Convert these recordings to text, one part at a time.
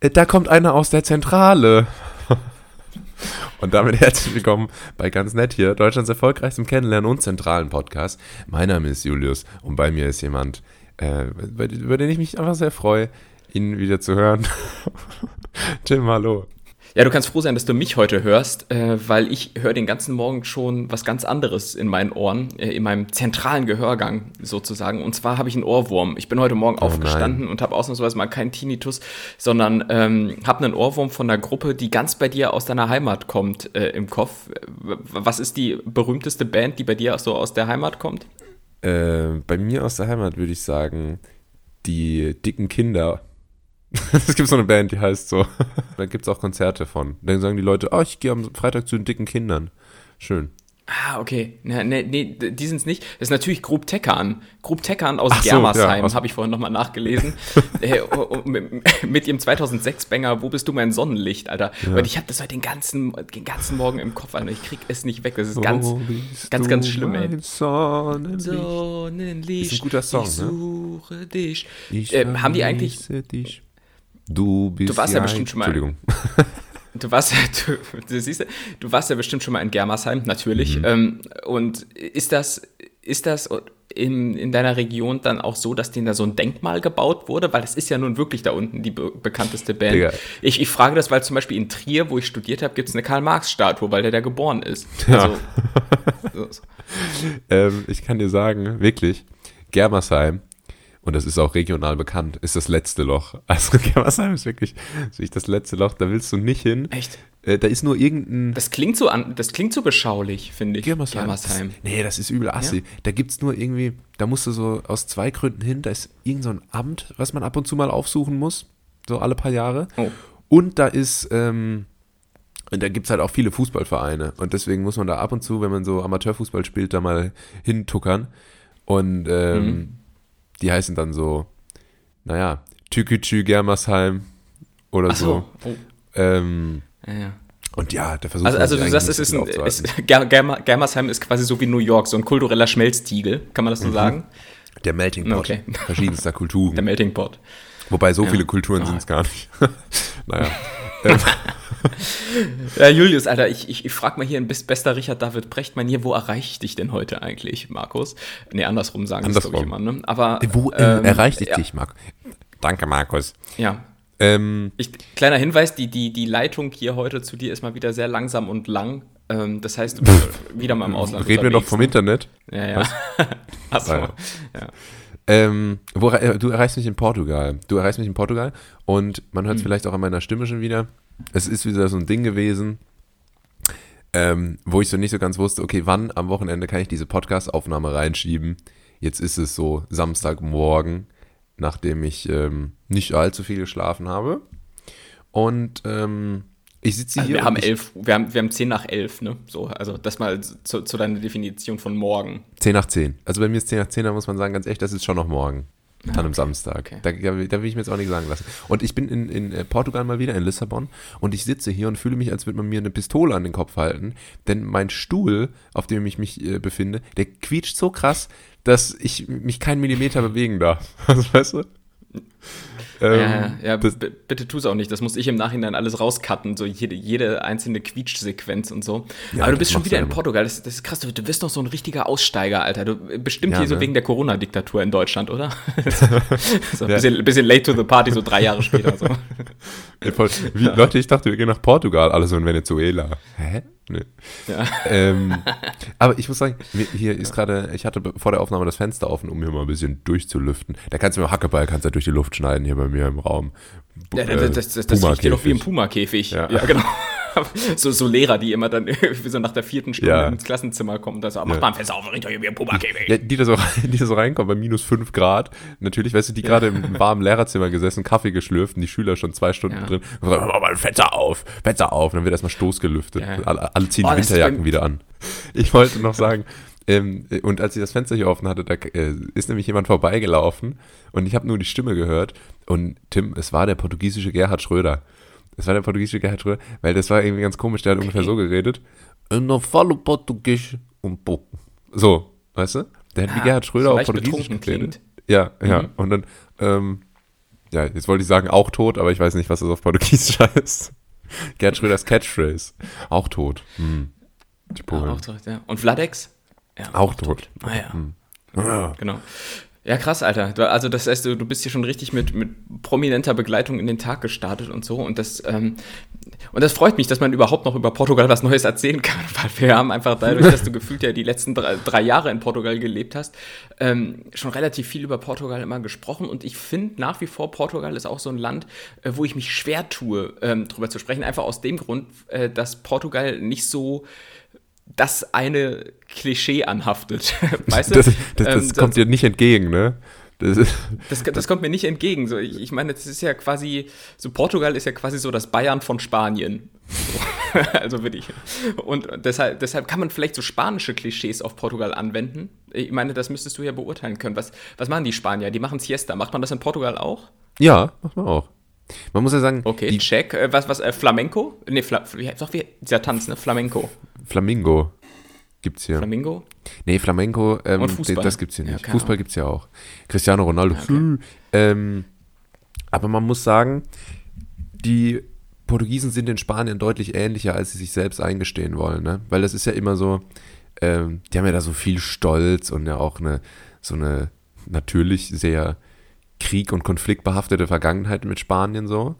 äh, da kommt einer aus der Zentrale. Und damit herzlich willkommen bei Ganz Nett hier, Deutschlands erfolgreichstem Kennenlernen und zentralen Podcast. Mein Name ist Julius und bei mir ist jemand, äh, über den ich mich einfach sehr freue, ihn wieder zu hören. Tim, hallo. Ja, du kannst froh sein, dass du mich heute hörst, äh, weil ich höre den ganzen Morgen schon was ganz anderes in meinen Ohren, äh, in meinem zentralen Gehörgang sozusagen. Und zwar habe ich einen Ohrwurm. Ich bin heute Morgen oh aufgestanden nein. und habe ausnahmsweise mal keinen Tinnitus, sondern ähm, habe einen Ohrwurm von einer Gruppe, die ganz bei dir aus deiner Heimat kommt äh, im Kopf. Was ist die berühmteste Band, die bei dir so aus der Heimat kommt? Äh, bei mir aus der Heimat würde ich sagen, die dicken Kinder. Es gibt so eine Band, die heißt so. da gibt es auch Konzerte von. Dann sagen die Leute, oh, ich gehe am Freitag zu den dicken Kindern. Schön. Ah, okay. Nee, nee, nee die sind es nicht. Das ist natürlich Grub Teckern. Grub Teckern aus Ach Germersheim, ja, habe ich vorhin nochmal nachgelesen. äh, mit, mit, ihrem 2006-Banger, Wo bist du mein Sonnenlicht, Alter? Ja. Und ich habe das heute den ganzen, den ganzen Morgen im Kopf, Alter. Ich krieg es nicht weg. Das ist ganz, ganz, ganz schlimm, ey. Sonnenlicht. Sonnenlicht. Ist ein guter Song, ich ne? suche ne? dich. Ich äh, haben die eigentlich... Dich. Du bist Du warst ja, bestimmt schon mal. Entschuldigung. Du warst, du, du, siehst, du warst ja bestimmt schon mal in Germersheim, natürlich. Mhm. Ähm, und ist das, ist das in, in deiner Region dann auch so, dass denen da so ein Denkmal gebaut wurde? Weil das ist ja nun wirklich da unten die be bekannteste Band. Ich, ich frage das, weil zum Beispiel in Trier, wo ich studiert habe, gibt es eine Karl-Marx-Statue, weil der da geboren ist. Ja. Also, so. ähm, ich kann dir sagen, wirklich, Germersheim und das ist auch regional bekannt, ist das letzte Loch. Also Germersheim ist wirklich, ist das letzte Loch, da willst du nicht hin. Echt? Äh, da ist nur irgendein. Das klingt so an, das klingt so beschaulich, finde ich. Germersheim. Germersheim. Das, nee, das ist übel assi. Ja? Da gibt es nur irgendwie, da musst du so aus zwei Gründen hin, da ist irgend so ein Amt, was man ab und zu mal aufsuchen muss, so alle paar Jahre. Oh. Und da ist, ähm, und da gibt es halt auch viele Fußballvereine. Und deswegen muss man da ab und zu, wenn man so Amateurfußball spielt, da mal hintuckern. Und ähm, mhm die heißen dann so, naja, Tükütschü Germersheim oder Ach so. so. Oh. Ähm, ja, ja. Und ja, der versucht Also, also du sagst, es ist ein, es, Germersheim ist quasi so wie New York, so ein kultureller Schmelztiegel, kann man das so mhm. sagen? Der Melting Pot okay. verschiedenster Kulturen. Der Melting Pot. Wobei so ja. viele Kulturen oh. sind es gar nicht. naja. ja, Julius, Alter, ich, ich, ich frage mal hier in bester Richard David Brechtmann hier, wo erreiche ich dich denn heute eigentlich, Markus? Nee, andersrum sagen andersrum. das, glaube ich, immer, ne? Aber, wo äh, ähm, erreiche ich ja. dich, Markus? Danke, Markus. Ja. Ähm, ich, kleiner Hinweis, die, die, die Leitung hier heute zu dir ist mal wieder sehr langsam und lang. Ähm, das heißt, du bist wieder mal im Ausland Reden wir noch vom ne? Internet? Ja, ja. Achso, ja. ja. Ähm, wo, äh, du erreichst mich in Portugal. Du erreichst mich in Portugal und man hört es mhm. vielleicht auch an meiner Stimme schon wieder. Es ist wieder so ein Ding gewesen, ähm, wo ich so nicht so ganz wusste, okay, wann am Wochenende kann ich diese Podcast-Aufnahme reinschieben? Jetzt ist es so Samstagmorgen, nachdem ich ähm, nicht allzu viel geschlafen habe. Und ähm, ich sitze also hier. Wir haben elf, wir haben, wir haben zehn nach elf, ne? So, also das mal zu, zu deiner Definition von morgen. Zehn nach zehn. Also bei mir ist zehn nach zehn, da muss man sagen, ganz echt, das ist schon noch morgen. Ah, An einem Samstag. Okay. Da, da, will ich mir jetzt auch nicht sagen lassen. Und ich bin in, in äh, Portugal mal wieder, in Lissabon, und ich sitze hier und fühle mich, als würde man mir eine Pistole an den Kopf halten. Denn mein Stuhl, auf dem ich mich äh, befinde, der quietscht so krass, dass ich mich keinen Millimeter bewegen darf. Also, weißt du? Ähm, ja, ja bitte tu es auch nicht. Das muss ich im Nachhinein alles rauscutten, so jede, jede einzelne Quietschsequenz und so. Ja, Aber du bist schon wieder in Portugal. Das, das, ist krass. Du, du bist doch so ein richtiger Aussteiger, Alter. Du bestimmt ja, hier ne? so wegen der Corona-Diktatur in Deutschland, oder? so ein bisschen, bisschen, late to the party, so drei Jahre später. So. Wie, Leute, ich dachte, wir gehen nach Portugal, alle so in Venezuela. Hä? Nee. Ja. Ähm, aber ich muss sagen, hier ist gerade, ich hatte vor der Aufnahme das Fenster offen, um hier mal ein bisschen durchzulüften. Da kannst du mir Hackeball, kannst du durch die Luft schneiden hier bei mir im Raum. Ja, das, das, das, das riecht doch wie im Puma-Käfig. Ja. ja, genau. so, so Lehrer, die immer dann irgendwie so nach der vierten Stunde ja. ins Klassenzimmer kommen und dann so, mach mal ein Fenster auf, riecht doch wie ein Puma-Käfig. Ja, die, da so, die da so reinkommen bei minus fünf Grad. Natürlich, weißt du, die gerade im warmen Lehrerzimmer gesessen, Kaffee geschlürft und die Schüler schon zwei Stunden drin. Und mach mal Fenster auf, Fenster auf. Und dann wird erstmal Stoß gelüftet. Alle, alle, ziehen oh, die Winterjacken wieder an. Ich wollte noch sagen, ähm, und als ich das Fenster hier offen hatte, da äh, ist nämlich jemand vorbeigelaufen und ich habe nur die Stimme gehört. Und Tim, es war der portugiesische Gerhard Schröder. Es war der portugiesische Gerhard Schröder, weil das war irgendwie ganz komisch. Der hat okay. ungefähr so geredet. No falo português um pouco. So, weißt du? Der hat ah, wie Gerhard Schröder so auf Portugiesisch geredet. Ja, ja. Mhm. Und dann, ähm, ja, jetzt wollte ich sagen, auch tot, aber ich weiß nicht, was das auf Portugiesisch heißt. Gerd Schröders Catchphrase. Auch tot. Hm. Ja, auch tot, ja. Und Vladex? Ja, auch, auch tot. tot. Ah ja. Hm. Genau. Ja, krass, Alter. Also das heißt, du bist hier schon richtig mit, mit prominenter Begleitung in den Tag gestartet und so. Und das, ähm, und das freut mich, dass man überhaupt noch über Portugal was Neues erzählen kann, weil wir haben einfach dadurch, dass du gefühlt ja die letzten drei, drei Jahre in Portugal gelebt hast, ähm, schon relativ viel über Portugal immer gesprochen. Und ich finde nach wie vor, Portugal ist auch so ein Land, äh, wo ich mich schwer tue, ähm, drüber zu sprechen. Einfach aus dem Grund, äh, dass Portugal nicht so das eine Klischee anhaftet. weißt du? Das, das, das ähm, kommt dir nicht entgegen, ne? Das, das, das, kommt mir nicht entgegen. So, ich, ich, meine, das ist ja quasi, so Portugal ist ja quasi so das Bayern von Spanien. also würde ich. Und deshalb, deshalb kann man vielleicht so spanische Klischees auf Portugal anwenden. Ich meine, das müsstest du ja beurteilen können. Was, was machen die Spanier? Die machen Siesta. Macht man das in Portugal auch? Ja, macht man auch. Man muss ja sagen. Okay, die check. Äh, was, was, äh, Flamenco? Nee, Fla, wie, doch, wie, dieser Tanz, ne? Flamenco. Flamingo gibt's hier. Flamingo? Nee, Flamenco, ähm, Und Fußball? das gibt's hier nicht. Ja, Fußball gibt's ja auch. Cristiano Ronaldo. Okay. Ähm, aber man muss sagen, die Portugiesen sind in Spanien deutlich ähnlicher, als sie sich selbst eingestehen wollen, ne? Weil das ist ja immer so, ähm, die haben ja da so viel Stolz und ja auch eine, so eine natürlich sehr Krieg- und konfliktbehaftete Vergangenheit mit Spanien so,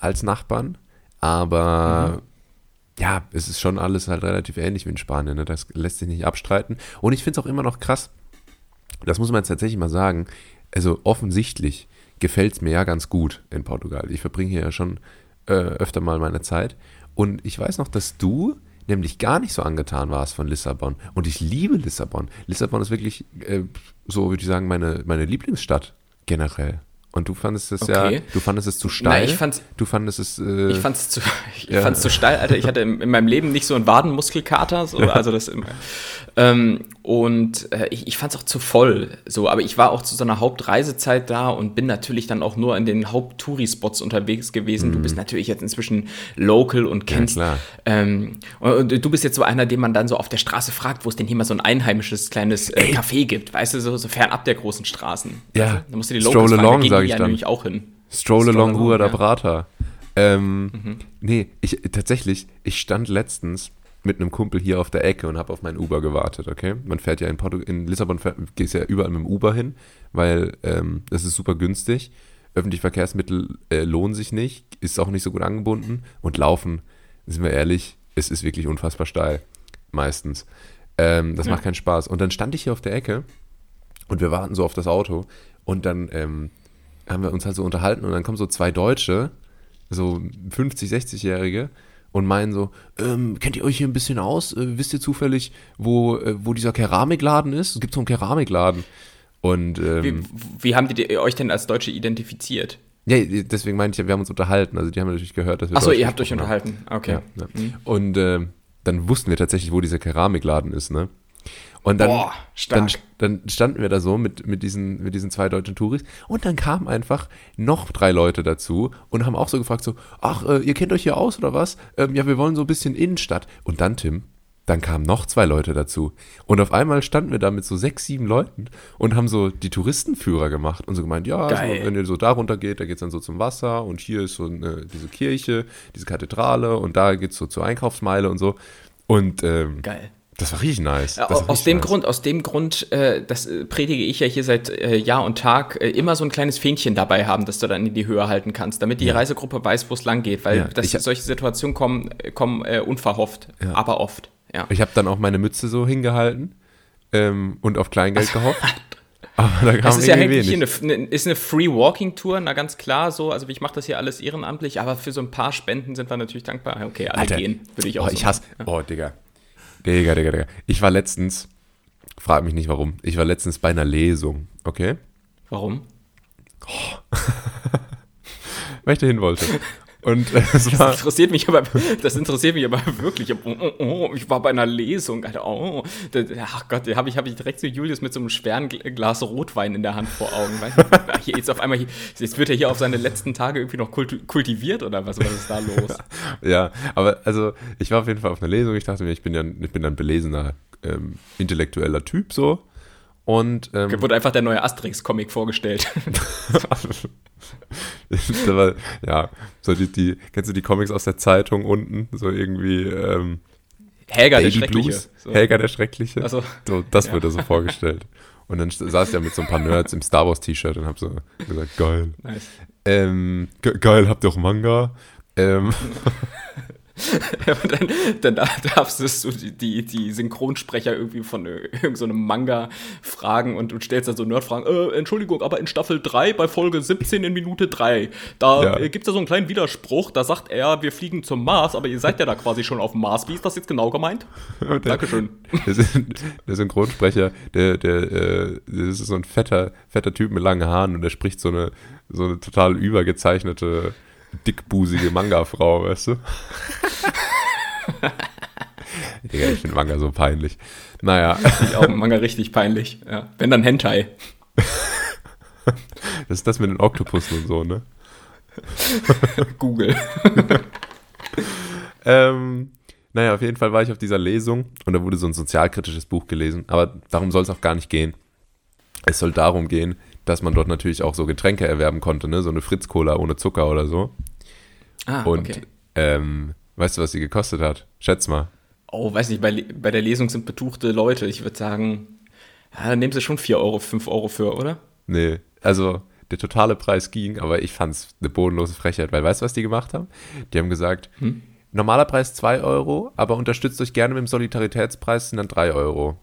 als Nachbarn. Aber mhm ja, es ist schon alles halt relativ ähnlich wie in Spanien. Ne? Das lässt sich nicht abstreiten. Und ich finde es auch immer noch krass, das muss man jetzt tatsächlich mal sagen, also offensichtlich gefällt es mir ja ganz gut in Portugal. Ich verbringe hier ja schon äh, öfter mal meine Zeit. Und ich weiß noch, dass du nämlich gar nicht so angetan warst von Lissabon. Und ich liebe Lissabon. Lissabon ist wirklich, äh, so würde ich sagen, meine, meine Lieblingsstadt generell. Und du fandest es okay. ja, du fandest es zu steil. Nein, ich fand's, du fandest es. Äh, ich fand's zu, ich ja. fand's zu steil, Alter. Ich hatte in, in, meinem Leben nicht so einen Wadenmuskelkater, so, also das immer. Ähm, und äh, ich, ich fand es auch zu voll. So, aber ich war auch zu so einer Hauptreisezeit da und bin natürlich dann auch nur in den Haupt-Touri-Spots unterwegs gewesen. Mhm. Du bist natürlich jetzt inzwischen local und kennst. Ja, ähm, und, und, du bist jetzt so einer, den man dann so auf der Straße fragt, wo es denn hier mal so ein einheimisches kleines äh, Café gibt, weißt du, so, so fernab der großen Straßen. Ja. Also, da musst du die Locals Stroll along, sage ich ja dann. nämlich auch hin. Stroll, Stroll along Rua ja. da Brata. Ähm, mhm. Nee, ich tatsächlich, ich stand letztens mit einem Kumpel hier auf der Ecke und habe auf mein Uber gewartet, okay? Man fährt ja in, Porto in Lissabon, geht ja überall mit dem Uber hin, weil ähm, das ist super günstig. Öffentliche Verkehrsmittel äh, lohnen sich nicht, ist auch nicht so gut angebunden und laufen, sind wir ehrlich, es ist wirklich unfassbar steil, meistens. Ähm, das ja. macht keinen Spaß. Und dann stand ich hier auf der Ecke und wir warten so auf das Auto und dann ähm, haben wir uns halt so unterhalten und dann kommen so zwei Deutsche, so 50, 60-Jährige und meinen so, ähm, kennt ihr euch hier ein bisschen aus? Äh, wisst ihr zufällig, wo, äh, wo dieser Keramikladen ist? Es gibt so einen Keramikladen. Und, ähm, wie, wie, haben die euch denn als Deutsche identifiziert? Ja, deswegen meinte ich, wir haben uns unterhalten. Also die haben natürlich gehört, dass wir. Achso, ihr habt euch unterhalten. Okay. Ja, ja. Mhm. Und äh, dann wussten wir tatsächlich, wo dieser Keramikladen ist, ne? Und dann, Boah, dann, dann, standen wir da so mit, mit, diesen, mit diesen zwei deutschen Touris und dann kamen einfach noch drei Leute dazu und haben auch so gefragt so, ach, äh, ihr kennt euch hier aus oder was? Ähm, ja, wir wollen so ein bisschen Innenstadt. Und dann, Tim, dann kamen noch zwei Leute dazu. Und auf einmal standen wir da mit so sechs, sieben Leuten und haben so die Touristenführer gemacht und so gemeint, ja, also, wenn ihr so da runter geht, da geht es dann so zum Wasser und hier ist so eine, diese Kirche, diese Kathedrale und da geht es so zur Einkaufsmeile und so. Und ähm, Geil. Das war richtig nice. Das aus, richtig dem nice. Grund, aus dem Grund, äh, das äh, predige ich ja hier seit äh, Jahr und Tag, äh, immer so ein kleines Fähnchen dabei haben, das du dann in die Höhe halten kannst, damit die ja. Reisegruppe weiß, wo es lang geht, weil ja, das, ich, solche Situationen kommen, äh, kommen äh, unverhofft, ja. aber oft. Ja. Ich habe dann auch meine Mütze so hingehalten ähm, und auf Kleingeld gehofft. Aber da kam das ist ja eigentlich eine, eine, ist eine Free Walking Tour, na ganz klar so. Also ich mache das hier alles ehrenamtlich, aber für so ein paar Spenden sind wir natürlich dankbar. Okay, alle Alter, gehen, würde ich auch. Oh, so ich hasse. Oh, Digga. Digga, Digga, Digga. Ich war letztens, frag mich nicht warum, ich war letztens bei einer Lesung, okay? Warum? Oh. Weil ich dahin wollte. Und äh, das interessiert mich aber, das interessiert mich aber wirklich. Oh, oh, oh, ich war bei einer Lesung, Alter. Oh, da, ach Gott, da habe ich, hab ich direkt so Julius mit so einem schweren Glas Rotwein in der Hand vor Augen. Weißt du? hier jetzt auf einmal, jetzt wird er hier auf seine letzten Tage irgendwie noch kultiviert oder was? Was ist da los? ja, aber also ich war auf jeden Fall auf einer Lesung. Ich dachte mir, ich bin ja, ich bin ein belesener, ähm, intellektueller Typ so. Und ähm, wurde einfach der neue Asterix-Comic vorgestellt. war, ja, so die, die, kennst du die Comics aus der Zeitung unten? So irgendwie, ähm, Helga der Schreckliche. So. Helga der Schreckliche. Also, so, das ja. wurde so vorgestellt. Und dann saß ich ja mit so ein paar Nerds im Star Wars T-Shirt und hab so gesagt, geil. Nice. Ähm, ge geil, habt ihr auch Manga? Ähm, dann, dann darfst du die, die Synchronsprecher irgendwie von irgendeinem so Manga fragen und du stellst dann so Nerdfragen, äh, Entschuldigung, aber in Staffel 3 bei Folge 17 in Minute 3, da ja. äh, gibt es ja so einen kleinen Widerspruch, da sagt er, wir fliegen zum Mars, aber ihr seid ja da quasi schon auf dem Mars. Wie ist das jetzt genau gemeint? Der, Dankeschön. Der, der Synchronsprecher, der, der, äh, das ist so ein fetter, fetter Typ mit langen Haaren und der spricht so eine, so eine total übergezeichnete dickbusige Manga-Frau, weißt du? Digga, ich finde Manga so peinlich. Naja. Ich auch Manga richtig peinlich. Ja. Wenn dann Hentai. Das ist das mit den Oktopussen und so, ne? Google. ähm, naja, auf jeden Fall war ich auf dieser Lesung und da wurde so ein sozialkritisches Buch gelesen, aber darum soll es auch gar nicht gehen. Es soll darum gehen, dass man dort natürlich auch so Getränke erwerben konnte, ne? So eine Fritz-Cola ohne Zucker oder so. Ah, und okay. ähm, weißt du, was sie gekostet hat? Schätz mal. Oh, weiß nicht, bei, bei der Lesung sind betuchte Leute. Ich würde sagen, ja, dann nehmen sie schon 4 Euro, 5 Euro für, oder? Nee, also der totale Preis ging, aber ich fand es eine bodenlose Frechheit, weil weißt du, was die gemacht haben? Die haben gesagt, hm? normaler Preis 2 Euro, aber unterstützt euch gerne mit dem Solidaritätspreis, sind dann 3 Euro.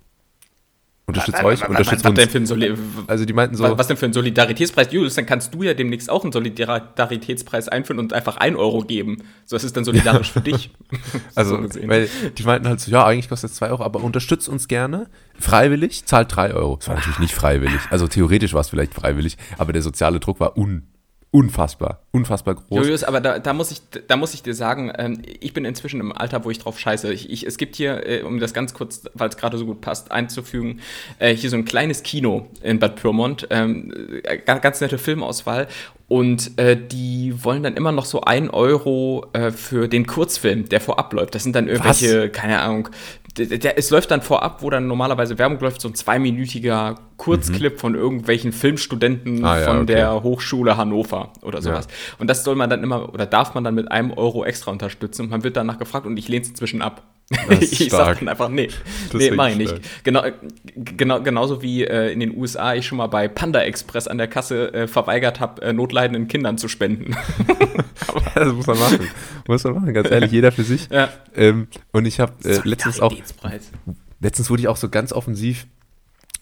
Unterstützt euch, unterstützt was, was uns. Soli also die meinten so. Was, was, denn für ein Solidaritätspreis? Julius, dann kannst du ja demnächst auch einen Solidaritätspreis einführen und einfach 1 Euro geben. So, das ist dann solidarisch für dich. also, so weil die meinten halt so, ja, eigentlich kostet es 2 Euro, aber unterstützt uns gerne. Freiwillig, zahlt 3 Euro. Das war natürlich nicht freiwillig. Also theoretisch war es vielleicht freiwillig, aber der soziale Druck war un unfassbar, unfassbar groß. Julius, aber da, da, muss, ich, da muss ich dir sagen, ähm, ich bin inzwischen im Alter, wo ich drauf scheiße. Ich, ich, es gibt hier, äh, um das ganz kurz, weil es gerade so gut passt, einzufügen, äh, hier so ein kleines Kino in Bad Pyrmont. Ähm, äh, ganz, ganz nette Filmauswahl. Und äh, die wollen dann immer noch so ein Euro äh, für den Kurzfilm, der vorab läuft. Das sind dann irgendwelche, Was? keine Ahnung, der, der, es läuft dann vorab, wo dann normalerweise Werbung läuft, so ein zweiminütiger Kurzclip mhm. von irgendwelchen Filmstudenten ah, ja, von okay. der Hochschule Hannover oder sowas. Ja. Und das soll man dann immer oder darf man dann mit einem Euro extra unterstützen. Und man wird danach gefragt und ich lehne es inzwischen ab. ich sag dann einfach, nee, das nee, mach ich nicht. Genau, genau, genauso wie äh, in den USA ich schon mal bei Panda Express an der Kasse äh, verweigert habe, äh, notleidenden Kindern zu spenden. das muss man machen. Muss man machen, ganz ehrlich, jeder für sich. Ja. Ähm, und ich habe äh, letztens auch, letztens wurde ich auch so ganz offensiv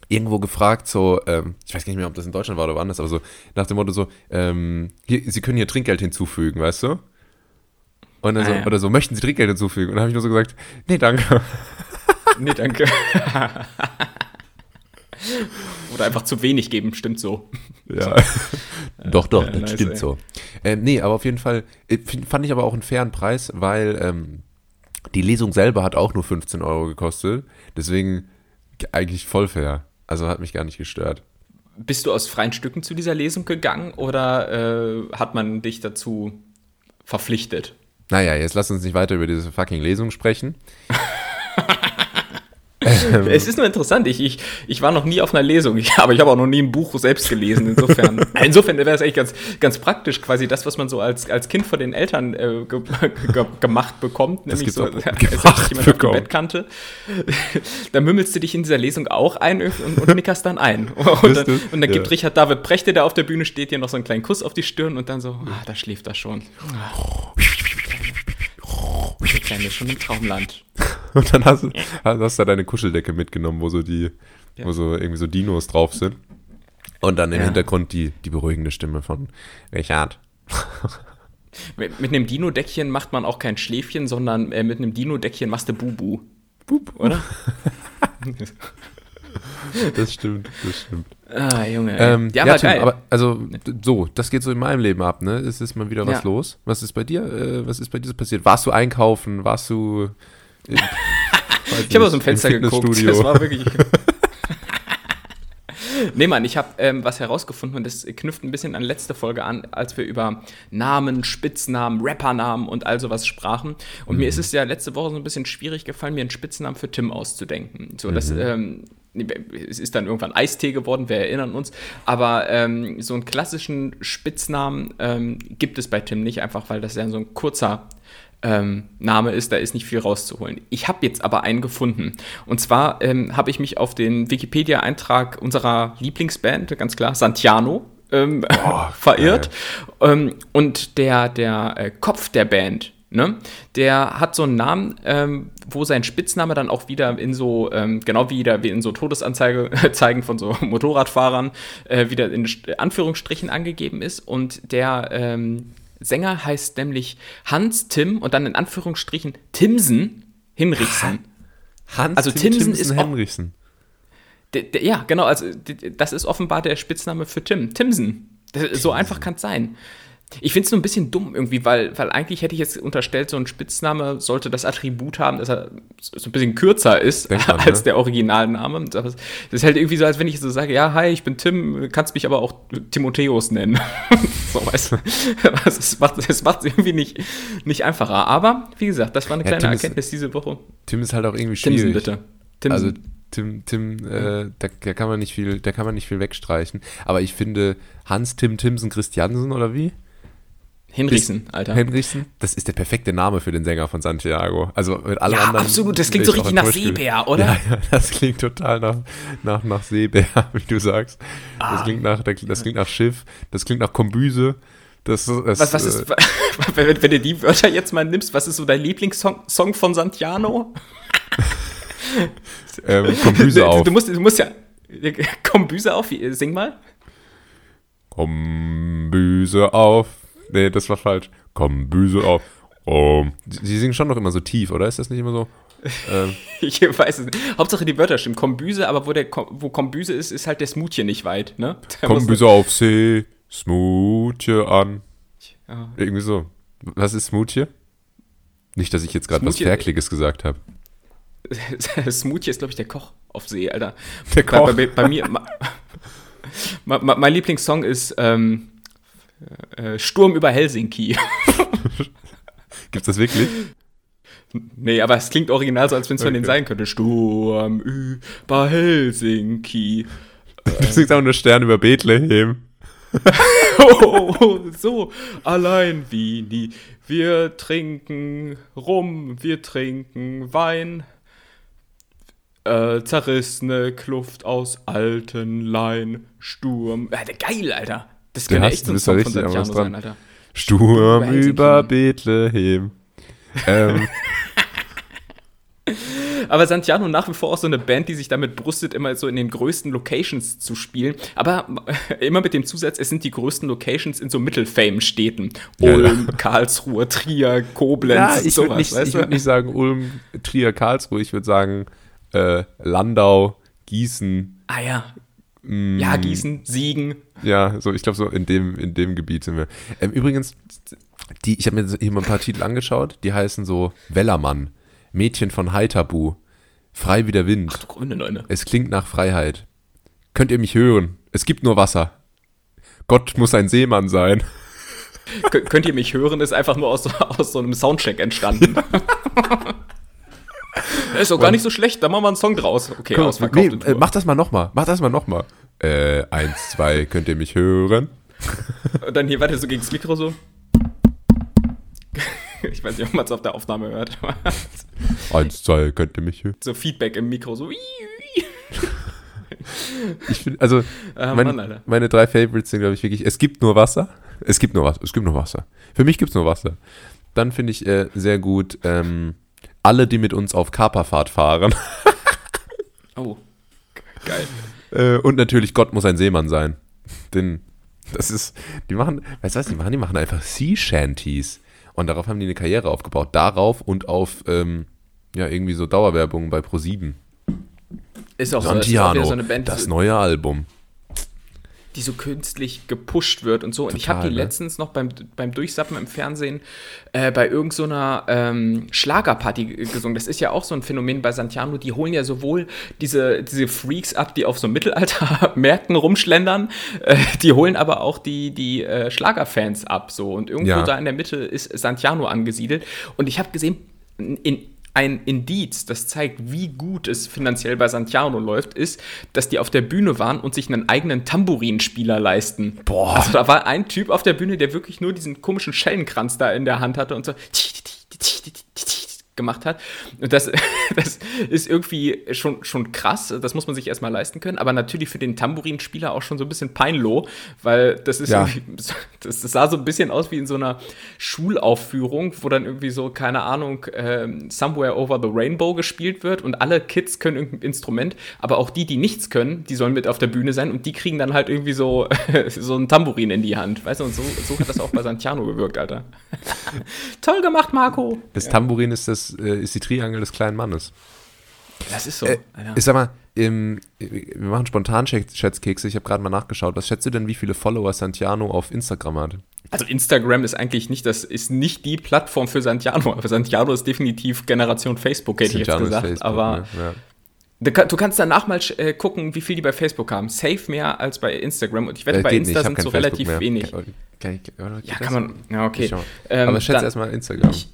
irgendwo gefragt, so, ähm, ich weiß gar nicht mehr, ob das in Deutschland war oder woanders, aber so nach dem Motto so, ähm, hier, Sie können hier Trinkgeld hinzufügen, weißt du? Und dann ah, so, ja. oder so, möchten Sie Trinkgeld hinzufügen? Und dann habe ich nur so gesagt, nee, danke. nee, danke. oder einfach zu wenig geben, stimmt so. Ja. doch, doch, das nice, stimmt ey. so. Äh, nee, aber auf jeden Fall äh, fand ich aber auch einen fairen Preis, weil ähm, die Lesung selber hat auch nur 15 Euro gekostet. Deswegen eigentlich voll fair. Also hat mich gar nicht gestört. Bist du aus freien Stücken zu dieser Lesung gegangen oder äh, hat man dich dazu verpflichtet? Naja, jetzt lass uns nicht weiter über diese fucking Lesung sprechen. Ähm. es ist nur interessant. Ich, ich, ich war noch nie auf einer Lesung, ich, aber ich habe auch noch nie ein Buch selbst gelesen. Insofern, insofern wäre es eigentlich ganz, ganz praktisch, quasi das, was man so als, als Kind von den Eltern äh, ge, ge, gemacht bekommt, nämlich so als jemand auf die Bettkante. da mümmelst du dich in dieser Lesung auch ein und, und nickerst dann ein. Und dann, und dann gibt ja. Richard David Prechte, der auf der Bühne steht, dir noch so einen kleinen Kuss auf die Stirn und dann so, ah, da schläft er schon. Kleine ist schon im Traumland. Und dann hast, hast du deine Kuscheldecke mitgenommen, wo so die, ja. wo so irgendwie so Dinos drauf sind. Und dann im ja. Hintergrund die, die beruhigende Stimme von Richard. Mit, mit einem Dino-Deckchen macht man auch kein Schläfchen, sondern äh, mit einem Dino-Deckchen machst du Bubu. Bub, oder? das stimmt, das stimmt. Ah, Junge. Ähm, ja, ja Tim, geil. aber also so, das geht so in meinem Leben ab, ne? Es ist mal wieder was ja. los. Was ist bei dir? Äh, was ist bei dir so passiert? Warst du einkaufen? Warst du ich habe aus dem Fenster geguckt. Das war wirklich. nee, Mann, ich habe ähm, was herausgefunden und das knüpft ein bisschen an letzte Folge an, als wir über Namen, Spitznamen, Rappernamen und all sowas sprachen. Und mhm. mir ist es ja letzte Woche so ein bisschen schwierig gefallen, mir einen Spitznamen für Tim auszudenken. So, mhm. das, ähm, es ist dann irgendwann Eistee geworden, wir erinnern uns. Aber ähm, so einen klassischen Spitznamen ähm, gibt es bei Tim nicht, einfach weil das ja so ein kurzer ähm, Name ist, da ist nicht viel rauszuholen. Ich habe jetzt aber einen gefunden. Und zwar ähm, habe ich mich auf den Wikipedia-Eintrag unserer Lieblingsband, ganz klar, Santiano, ähm, oh, verirrt. Ähm, und der, der äh, Kopf der Band, Ne? Der hat so einen Namen, ähm, wo sein Spitzname dann auch wieder in so, ähm, genau wie, da, wie in so Todesanzeigen von so Motorradfahrern, äh, wieder in Anführungsstrichen angegeben ist. Und der ähm, Sänger heißt nämlich Hans Tim und dann in Anführungsstrichen Timsen Hinrichsen. Hans also Tim Timsen, Timsen ist Hinrichsen. Ja, genau, also das ist offenbar der Spitzname für Tim. Timsen. So einfach kann es sein. Ich finde es nur ein bisschen dumm irgendwie, weil, weil eigentlich hätte ich jetzt unterstellt, so ein Spitzname sollte das Attribut haben, dass er so ein bisschen kürzer ist man, als ne? der Originalname. Das ist halt irgendwie so, als wenn ich so sage, ja, hi, ich bin Tim, kannst mich aber auch Timotheus nennen. so, weißt du. Es macht es irgendwie nicht, nicht einfacher. Aber, wie gesagt, das war eine ja, kleine Tim Erkenntnis ist, diese Woche. Tim ist halt auch irgendwie schwierig. Timsen, bitte. Timsen. Also Tim, Tim, äh, da, da, kann man nicht viel, da kann man nicht viel wegstreichen. Aber ich finde, Hans Tim Timsen Christiansen oder wie? Hinrichsen, Alter. Hinrichsen, das ist der perfekte Name für den Sänger von Santiago. Also mit allen ja, anderen. absolut, das klingt so richtig nach Seebär, oder? Ja, ja, das klingt total nach, nach, nach Seebär, wie du sagst. Ah. Das, klingt nach, das klingt nach Schiff, das klingt nach Kombüse. Das, das, was, was ist, äh, wenn, wenn, du die Wörter jetzt mal nimmst, was ist so dein Lieblingssong Song von Santiano? ähm, Kombüse auf. Du musst, du musst ja. Kombüse auf, sing mal. Kombüse auf. Nee, das war falsch. Komm, Büse auf. Oh. Sie singen schon noch immer so tief, oder? Ist das nicht immer so? Ähm. ich weiß es nicht. Hauptsache die Wörter stimmen. Kombüse, aber wo, der, wo Kombüse ist, ist halt der Smoothie nicht weit, ne? Kombüse auf See, Smoothie an. Ja. Irgendwie so. Was ist Smoothie? Nicht, dass ich jetzt gerade was Ferkliges gesagt habe. Smoothie ist, glaube ich, der Koch auf See, Alter. Der Koch. Bei, bei, bei mir, mein Lieblingssong ist ähm, äh, Sturm über Helsinki. Gibt's das wirklich? Nee, aber es klingt original so, als wenn es okay. von denen sein könnte. Sturm über Helsinki. Du singst auch nur Stern über Bethlehem. oh, so, allein wie nie. Wir trinken Rum, wir trinken Wein. Äh, zerrissene Kluft aus alten Lein. Sturm. Äh, geil, Alter. Das könnte echt so ein Song von Santiano sein, Alter. Sturm über Bethlehem. ähm. Aber Santiano nach wie vor auch so eine Band, die sich damit brüstet, immer so in den größten Locations zu spielen. Aber immer mit dem Zusatz, es sind die größten Locations in so Mittelfame-Städten. Ulm, ja. Karlsruhe, Trier, Koblenz, ja, ich sowas. Nicht, ich würde nicht sagen Ulm, Trier, Karlsruhe. Ich würde sagen äh, Landau, Gießen. Ah ja. Mm. Ja, Gießen, Siegen. Ja, so, ich glaube, so in dem, in dem Gebiet sind wir. Ähm, übrigens, die, ich habe mir hier mal ein paar Titel angeschaut, die heißen so Wellermann, Mädchen von Heiterbu, Frei wie der Wind. Ach du grüne Neune. Es klingt nach Freiheit. Könnt ihr mich hören? Es gibt nur Wasser. Gott muss ein Seemann sein. könnt ihr mich hören, ist einfach nur aus, aus so einem Soundcheck entstanden. Ist doch gar nicht so schlecht, da machen wir einen Song draus. Okay, Komm. Nee, äh, mach das mal nochmal. Mach das mal nochmal. Äh, eins, zwei, könnt ihr mich hören? Und dann hier weiter so gegen das Mikro so. Ich weiß nicht, ob man es auf der Aufnahme hört. eins, zwei, könnt ihr mich hören? So Feedback im Mikro, so. ich finde, also, ah, mein, Mann, meine drei Favorites sind, glaube ich, wirklich, es gibt nur Wasser. Es gibt nur Wasser. Es gibt nur Wasser. Für mich gibt es nur Wasser. Dann finde ich äh, sehr gut, ähm, alle, die mit uns auf Kaperfahrt fahren. oh, geil. Äh, und natürlich, Gott muss ein Seemann sein. Denn das ist, die machen, weißt du was, die machen, die machen einfach Sea Shanties. Und darauf haben die eine Karriere aufgebaut. Darauf und auf, ähm, ja, irgendwie so Dauerwerbung bei Pro7. Ist auch Santiano, so, ist auch so eine Band. Das neue Album die so künstlich gepusht wird und so. Total, und ich habe die ne? letztens noch beim, beim Durchsappen im Fernsehen äh, bei irgendeiner so ähm, Schlagerparty gesungen. Das ist ja auch so ein Phänomen bei Santiano. Die holen ja sowohl diese, diese Freaks ab, die auf so Mittelaltermärkten rumschlendern, äh, die holen aber auch die, die äh, Schlagerfans ab. So. Und irgendwo ja. da in der Mitte ist Santiano angesiedelt. Und ich habe gesehen, in ein Indiz, das zeigt, wie gut es finanziell bei Santiano läuft, ist, dass die auf der Bühne waren und sich einen eigenen Tambourinspieler leisten. Boah. Also da war ein Typ auf der Bühne, der wirklich nur diesen komischen Schellenkranz da in der Hand hatte und so gemacht hat. Und das, das ist irgendwie schon, schon krass, das muss man sich erstmal leisten können, aber natürlich für den Tambourinspieler auch schon so ein bisschen peinloh, weil das ist ja. das, das, sah so ein bisschen aus wie in so einer Schulaufführung, wo dann irgendwie so, keine Ahnung, äh, Somewhere Over the Rainbow gespielt wird und alle Kids können irgendein Instrument, aber auch die, die nichts können, die sollen mit auf der Bühne sein und die kriegen dann halt irgendwie so, so ein Tambourin in die Hand, weißt du, und so, so hat das auch bei Santiano gewirkt, Alter. Toll gemacht, Marco! Das Tambourin ist das äh, ist die Triangel des kleinen Mannes. Das ist so. Äh, ich sag mal, im, wir machen spontan Schätzkekse. Ich habe gerade mal nachgeschaut. Was schätzt du denn, wie viele Follower Santiano auf Instagram hat? Also Instagram ist eigentlich nicht, das ist nicht die Plattform für Santiano. Aber Santiano ist definitiv Generation Facebook, hätte Santiano ich jetzt gesagt. Facebook, aber ne? ja. Du kannst danach mal äh, gucken, wie viel die bei Facebook haben. Safe mehr als bei Instagram. Und ich wette, äh, bei Insta sind so Facebook relativ mehr. wenig. Kann, kann ich, ja, kann man. Ja, okay. Ähm, aber schätze erstmal Instagram. Ich,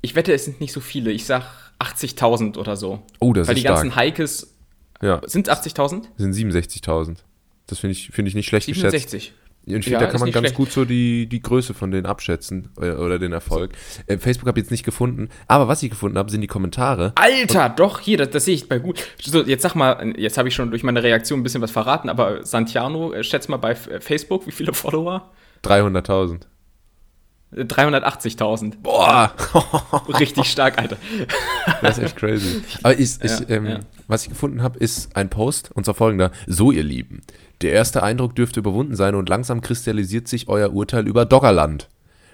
ich wette, es sind nicht so viele. Ich sag 80.000 oder so. Oh, das Weil ist die ganzen Heikes. Ja. Sind 80.000? Sind 67.000. Das finde ich, find ich nicht schlecht 67. geschätzt. Und ich finde, ja, da kann man ganz schlecht. gut so die, die Größe von denen abschätzen oder, äh, oder den Erfolg. Äh, Facebook habe ich jetzt nicht gefunden, aber was ich gefunden habe, sind die Kommentare. Alter, Und doch, hier, das, das sehe ich bei gut. So, jetzt sag mal, jetzt habe ich schon durch meine Reaktion ein bisschen was verraten, aber Santiano, äh, schätz mal bei Facebook, wie viele Follower? 300.000. 380.000. Boah! Richtig stark, Alter. Das ist echt crazy. Aber ich, ich, ja, ähm, ja. was ich gefunden habe, ist ein Post, und zwar folgender. So, ihr Lieben, der erste Eindruck dürfte überwunden sein und langsam kristallisiert sich euer Urteil über Doggerland.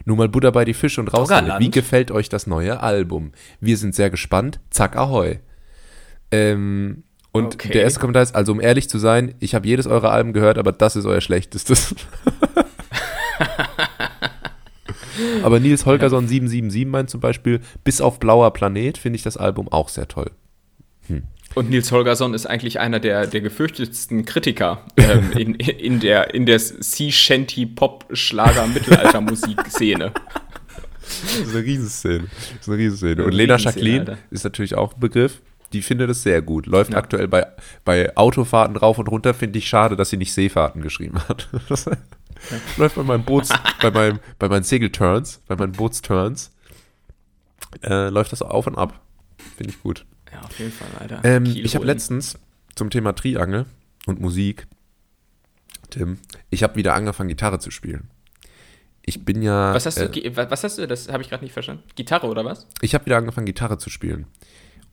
Nun mal Butter bei die Fische und raus. Wie gefällt euch das neue Album? Wir sind sehr gespannt. Zack, ahoi. Ähm, und okay. der erste Kommentar ist, also um ehrlich zu sein, ich habe jedes eurer Alben gehört, aber das ist euer schlechtestes. Aber Nils Holgersson 777 meint zum Beispiel, bis auf Blauer Planet finde ich das Album auch sehr toll. Hm. Und Nils Holgersson ist eigentlich einer der, der gefürchtetsten Kritiker ähm, in, in der, in der Sea Shanty Pop Schlager Mittelalter-Musikszene. Das ist eine Riesenszene. Das ist eine Riesenszene. Und Lena Jacqueline ist natürlich auch ein Begriff. Die findet es sehr gut. Läuft ja. aktuell bei, bei Autofahrten rauf und runter. Finde ich schade, dass sie nicht Seefahrten geschrieben hat. Läuft bei meinem Boots, bei, meinem, bei meinen Segelturns, bei meinen Bootsturns, äh, läuft das auf und ab. Finde ich gut. Ja, auf jeden Fall, Alter. Ähm, ich habe letztens zum Thema Triangel und Musik, Tim, ich habe wieder angefangen, Gitarre zu spielen. Ich bin ja. Was hast du? Äh, was hast du? Das habe ich gerade nicht verstanden. Gitarre oder was? Ich habe wieder angefangen, Gitarre zu spielen.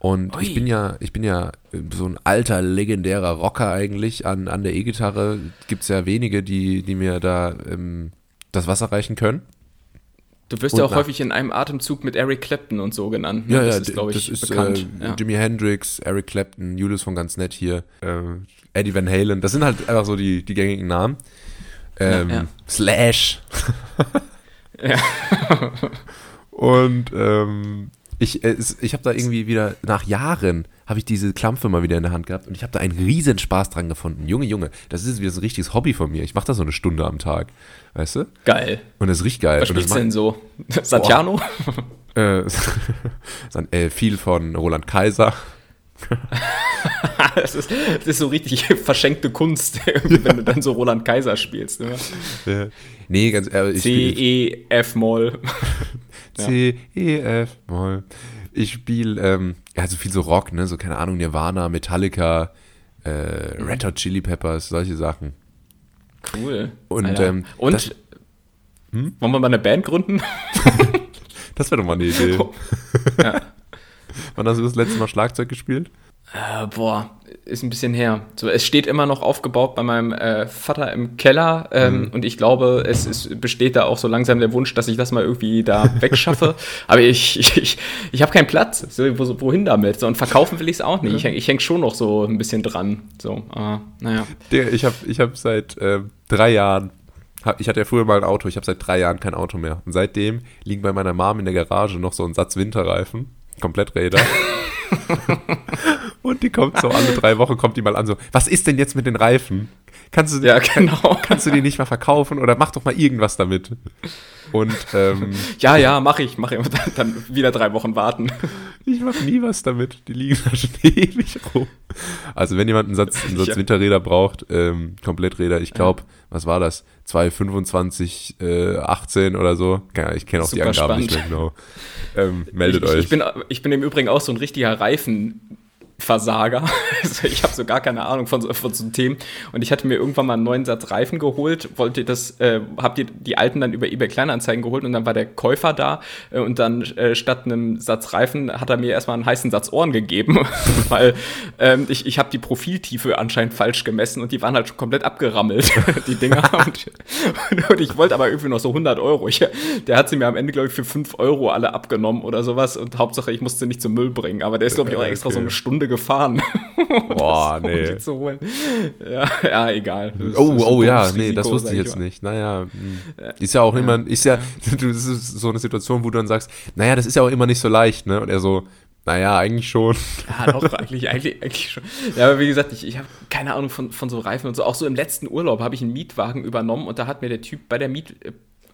Und Ui. ich bin ja, ich bin ja so ein alter, legendärer Rocker eigentlich. An, an der E-Gitarre gibt es ja wenige, die, die mir da ähm, das Wasser reichen können. Du wirst und ja auch nach. häufig in einem Atemzug mit Eric Clapton und so genannt. Ne? Ja, das ja, ist, glaube ich, ist, bekannt. Äh, ja. Jimi Hendrix, Eric Clapton, Julius von ganz nett hier, äh, Eddie Van Halen. Das sind halt einfach so die, die gängigen Namen. Ähm, ja, Slash. ja. und ähm, ich, äh, ich habe da irgendwie wieder, nach Jahren, habe ich diese Klampfe mal wieder in der Hand gehabt und ich habe da einen riesen Spaß dran gefunden. Junge, Junge, das ist wieder so ein richtiges Hobby von mir. Ich mache das so eine Stunde am Tag, weißt du? Geil. Und das riecht geil. Was spielst du denn so? Santiano? äh, äh, viel von Roland Kaiser. das, ist, das, ist, so richtig verschenkte Kunst, wenn du dann so Roland Kaiser spielst. Ne? Ja. Nee, ganz ehrlich. C, E, F, Moll. C, E, F, Moll. Ich spiele, ähm, ja, so viel so Rock, ne, so keine Ahnung, Nirvana, Metallica, äh. Red Hot Chili Peppers, solche Sachen. Cool. Und, ähm, Und das, hm? wollen wir mal eine Band gründen? das wäre doch mal eine Idee. ja. Wann hast du das letzte Mal Schlagzeug gespielt? Äh, boah, ist ein bisschen her. So, es steht immer noch aufgebaut bei meinem äh, Vater im Keller ähm, mhm. und ich glaube, es ist, besteht da auch so langsam der Wunsch, dass ich das mal irgendwie da wegschaffe. Aber ich, ich, ich, ich habe keinen Platz. So, wo, wohin damit? So, und verkaufen will ich es auch nicht. Ich, ich hänge schon noch so ein bisschen dran. So, aber naja. Ich habe ich hab seit äh, drei Jahren ich hatte ja früher mal ein Auto, ich habe seit drei Jahren kein Auto mehr. Und seitdem liegen bei meiner Mom in der Garage noch so ein Satz Winterreifen, Kompletträder. Und die kommt so alle drei Wochen, kommt die mal an, so, was ist denn jetzt mit den Reifen? Kannst du, ja, genau. kannst du die nicht mal verkaufen oder mach doch mal irgendwas damit? Und, ähm, Ja, ja, mach ich, mach ich. Dann wieder drei Wochen warten. Ich mache nie was damit. Die liegen da schon ewig rum. Also wenn jemand einen Satz, einen Satz Winterräder braucht, ähm, Kompletträder, ich glaube, was war das? 225, äh, 18 oder so. Ich kenne auch Super die Angaben spannend. nicht mehr genau. Ähm, meldet ich, euch. Ich bin, ich bin im Übrigen auch so ein richtiger Reifen. Versager. Also ich habe so gar keine Ahnung von so, von so Themen. Und ich hatte mir irgendwann mal einen neuen Satz Reifen geholt, wollte das, äh, habt ihr die alten dann über eBay Kleinanzeigen geholt und dann war der Käufer da äh, und dann äh, statt einem Satz Reifen hat er mir erstmal einen heißen Satz Ohren gegeben, weil ähm, ich, ich habe die Profiltiefe anscheinend falsch gemessen und die waren halt schon komplett abgerammelt, die Dinger. und, und, ich wollte aber irgendwie noch so 100 Euro. Ich, der hat sie mir am Ende, glaube ich, für 5 Euro alle abgenommen oder sowas und Hauptsache, ich musste nicht zum Müll bringen. Aber der ist, glaube ich, auch extra okay. so eine Stunde gefahren. Boah, das, nee. Um zu holen. Ja, ja, egal. Das oh, oh ja, nee, das wusste ich jetzt mal. nicht. Naja, hm. ist ja auch ja. immer, ist ja, das ist so eine Situation, wo du dann sagst, naja, das ist ja auch immer nicht so leicht, ne? Und er so, naja, eigentlich schon. Ja, doch, eigentlich, eigentlich, eigentlich schon. Ja, aber wie gesagt, ich, ich habe keine Ahnung von, von so Reifen und so. Auch so im letzten Urlaub habe ich einen Mietwagen übernommen und da hat mir der Typ bei der Miet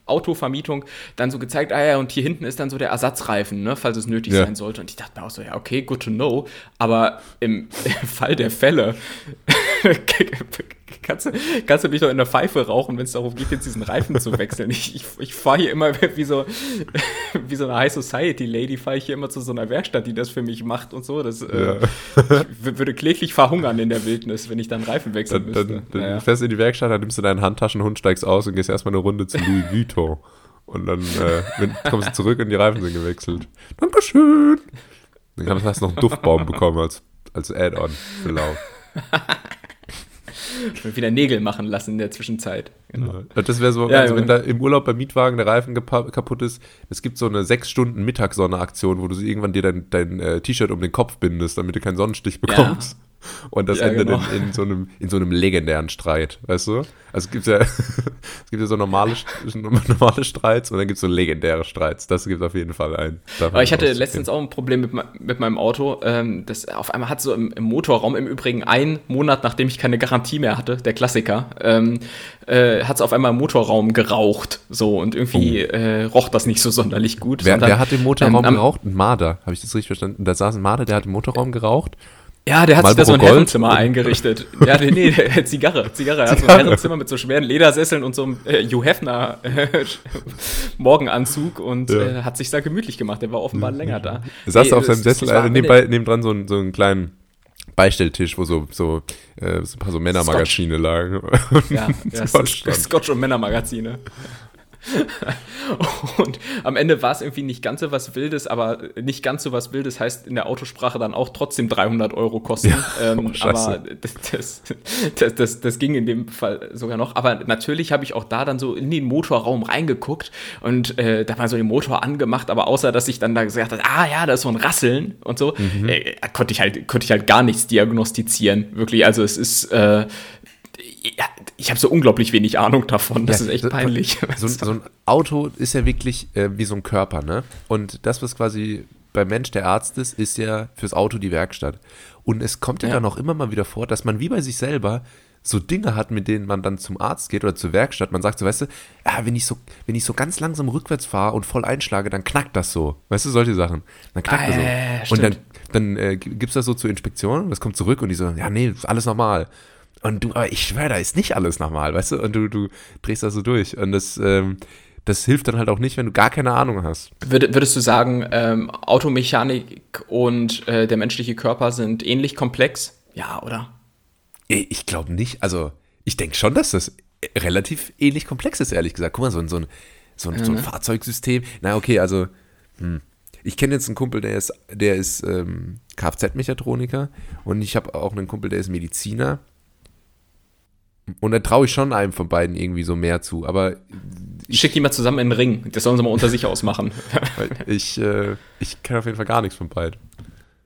Autovermietung dann so gezeigt, ah ja, und hier hinten ist dann so der Ersatzreifen, ne, falls es nötig ja. sein sollte. Und ich dachte mir auch so, ja, okay, good to know. Aber im Fall der Fälle kannst, du, kannst du mich doch in der Pfeife rauchen, wenn es darum geht, jetzt diesen Reifen zu wechseln. Ich, ich, ich fahre hier immer wie so, wie so eine High Society Lady, fahre ich hier immer zu so einer Werkstatt, die das für mich macht und so. Das, äh, ja. äh, ich würde kläglich verhungern in der Wildnis, wenn ich dann Reifen wechseln dann, müsste. Dann, dann naja. fährst du in die Werkstatt, dann nimmst du deinen Handtaschenhund, steigst aus und gehst erstmal eine Runde zu Louis Vuitton. Und dann äh, kommst du zurück und die Reifen sind gewechselt. Dankeschön. Dann hast du noch einen Duftbaum bekommen als, als Add-on für Lauf. wieder Nägel machen lassen in der Zwischenzeit. Genau. Ja, das wäre so, ja, also wenn da im Urlaub beim Mietwagen der Reifen kaputt ist, es gibt so eine sechs Stunden Mittagssonne-Aktion, wo du irgendwann dir dein, dein äh, T-Shirt um den Kopf bindest, damit du keinen Sonnenstich bekommst. Und das ja, endet genau. in, in, so einem, in so einem legendären Streit, weißt du? Also es gibt ja, es gibt ja so normale, normale Streits und dann gibt es so legendäre Streits. Das gibt auf jeden Fall einen. Aber ich hatte letztens auch ein Problem mit, mit meinem Auto. Ähm, das auf einmal hat so im, im, Motorraum, im Übrigen einen Monat, nachdem ich keine Garantie mehr hatte, der Klassiker, ähm, äh, hat es auf einmal im Motorraum geraucht. So und irgendwie oh. äh, roch das nicht so sonderlich gut. Wer, sondern, wer hat im Motorraum ähm, geraucht? Ein Marder. Habe ich das richtig verstanden? Da saß ein Marder, der hat im Motorraum geraucht ja, der hat Marlboro sich da so ein Gold. Herrenzimmer eingerichtet. Ja, nee, nee, Zigarre, Zigarre. Er hat so ein Herrenzimmer mit so schweren Ledersesseln und so einem äh, Hugh Hefner äh, Morgenanzug und ja. äh, hat sich da gemütlich gemacht. Der war offenbar länger da. Er saß nee, auf seinem Sessel, äh, nebenbei, nebendran so, so einen kleinen Beistelltisch, wo so, so, äh, so ein paar so Männermagazine lagen. ja, ja Scotch, Scotch und Männermagazine. und am Ende war es irgendwie nicht ganz so was Wildes, aber nicht ganz so was Wildes heißt in der Autosprache dann auch trotzdem 300 Euro kosten. Ja, ähm, oh, aber das, das, das, das, ging in dem Fall sogar noch. Aber natürlich habe ich auch da dann so in den Motorraum reingeguckt und äh, da war so den Motor angemacht, aber außer dass ich dann da gesagt habe, ah ja, da ist so ein Rasseln und so, mhm. äh, konnte ich halt konnte ich halt gar nichts diagnostizieren. Wirklich, also es ist äh, ja, ich habe so unglaublich wenig Ahnung davon. Das ja, ist echt peinlich. So, so, ein Auto ist ja wirklich äh, wie so ein Körper, ne? Und das, was quasi beim Mensch der Arzt ist, ist ja fürs Auto die Werkstatt. Und es kommt ja, ja dann auch immer mal wieder vor, dass man wie bei sich selber so Dinge hat, mit denen man dann zum Arzt geht oder zur Werkstatt. Man sagt so, weißt du, ja, wenn ich so, wenn ich so ganz langsam rückwärts fahre und voll einschlage, dann knackt das so. Weißt du, solche Sachen. Dann knackt ah, das so. Ja, und dann, dann äh, gibt es das so zur Inspektion, das kommt zurück und die so, ja, nee, alles normal. Und du, aber ich schwöre, da ist nicht alles normal, weißt du? Und du, du drehst das so durch. Und das, ähm, das hilft dann halt auch nicht, wenn du gar keine Ahnung hast. würdest du sagen, ähm, Automechanik und äh, der menschliche Körper sind ähnlich komplex? Ja, oder? Ich glaube nicht. Also, ich denke schon, dass das relativ ähnlich komplex ist, ehrlich gesagt. Guck mal, so, ein, so, ein, so, ein, ja, so ein ne? Fahrzeugsystem. Na, okay, also, hm. ich kenne jetzt einen Kumpel, der ist, der ist ähm, Kfz-Mechatroniker und ich habe auch einen Kumpel, der ist Mediziner. Und dann traue ich schon einem von beiden irgendwie so mehr zu. Aber. Schick die mal zusammen in den Ring. Das sollen sie mal unter sich ausmachen. ich, äh, ich kenne auf jeden Fall gar nichts von beiden.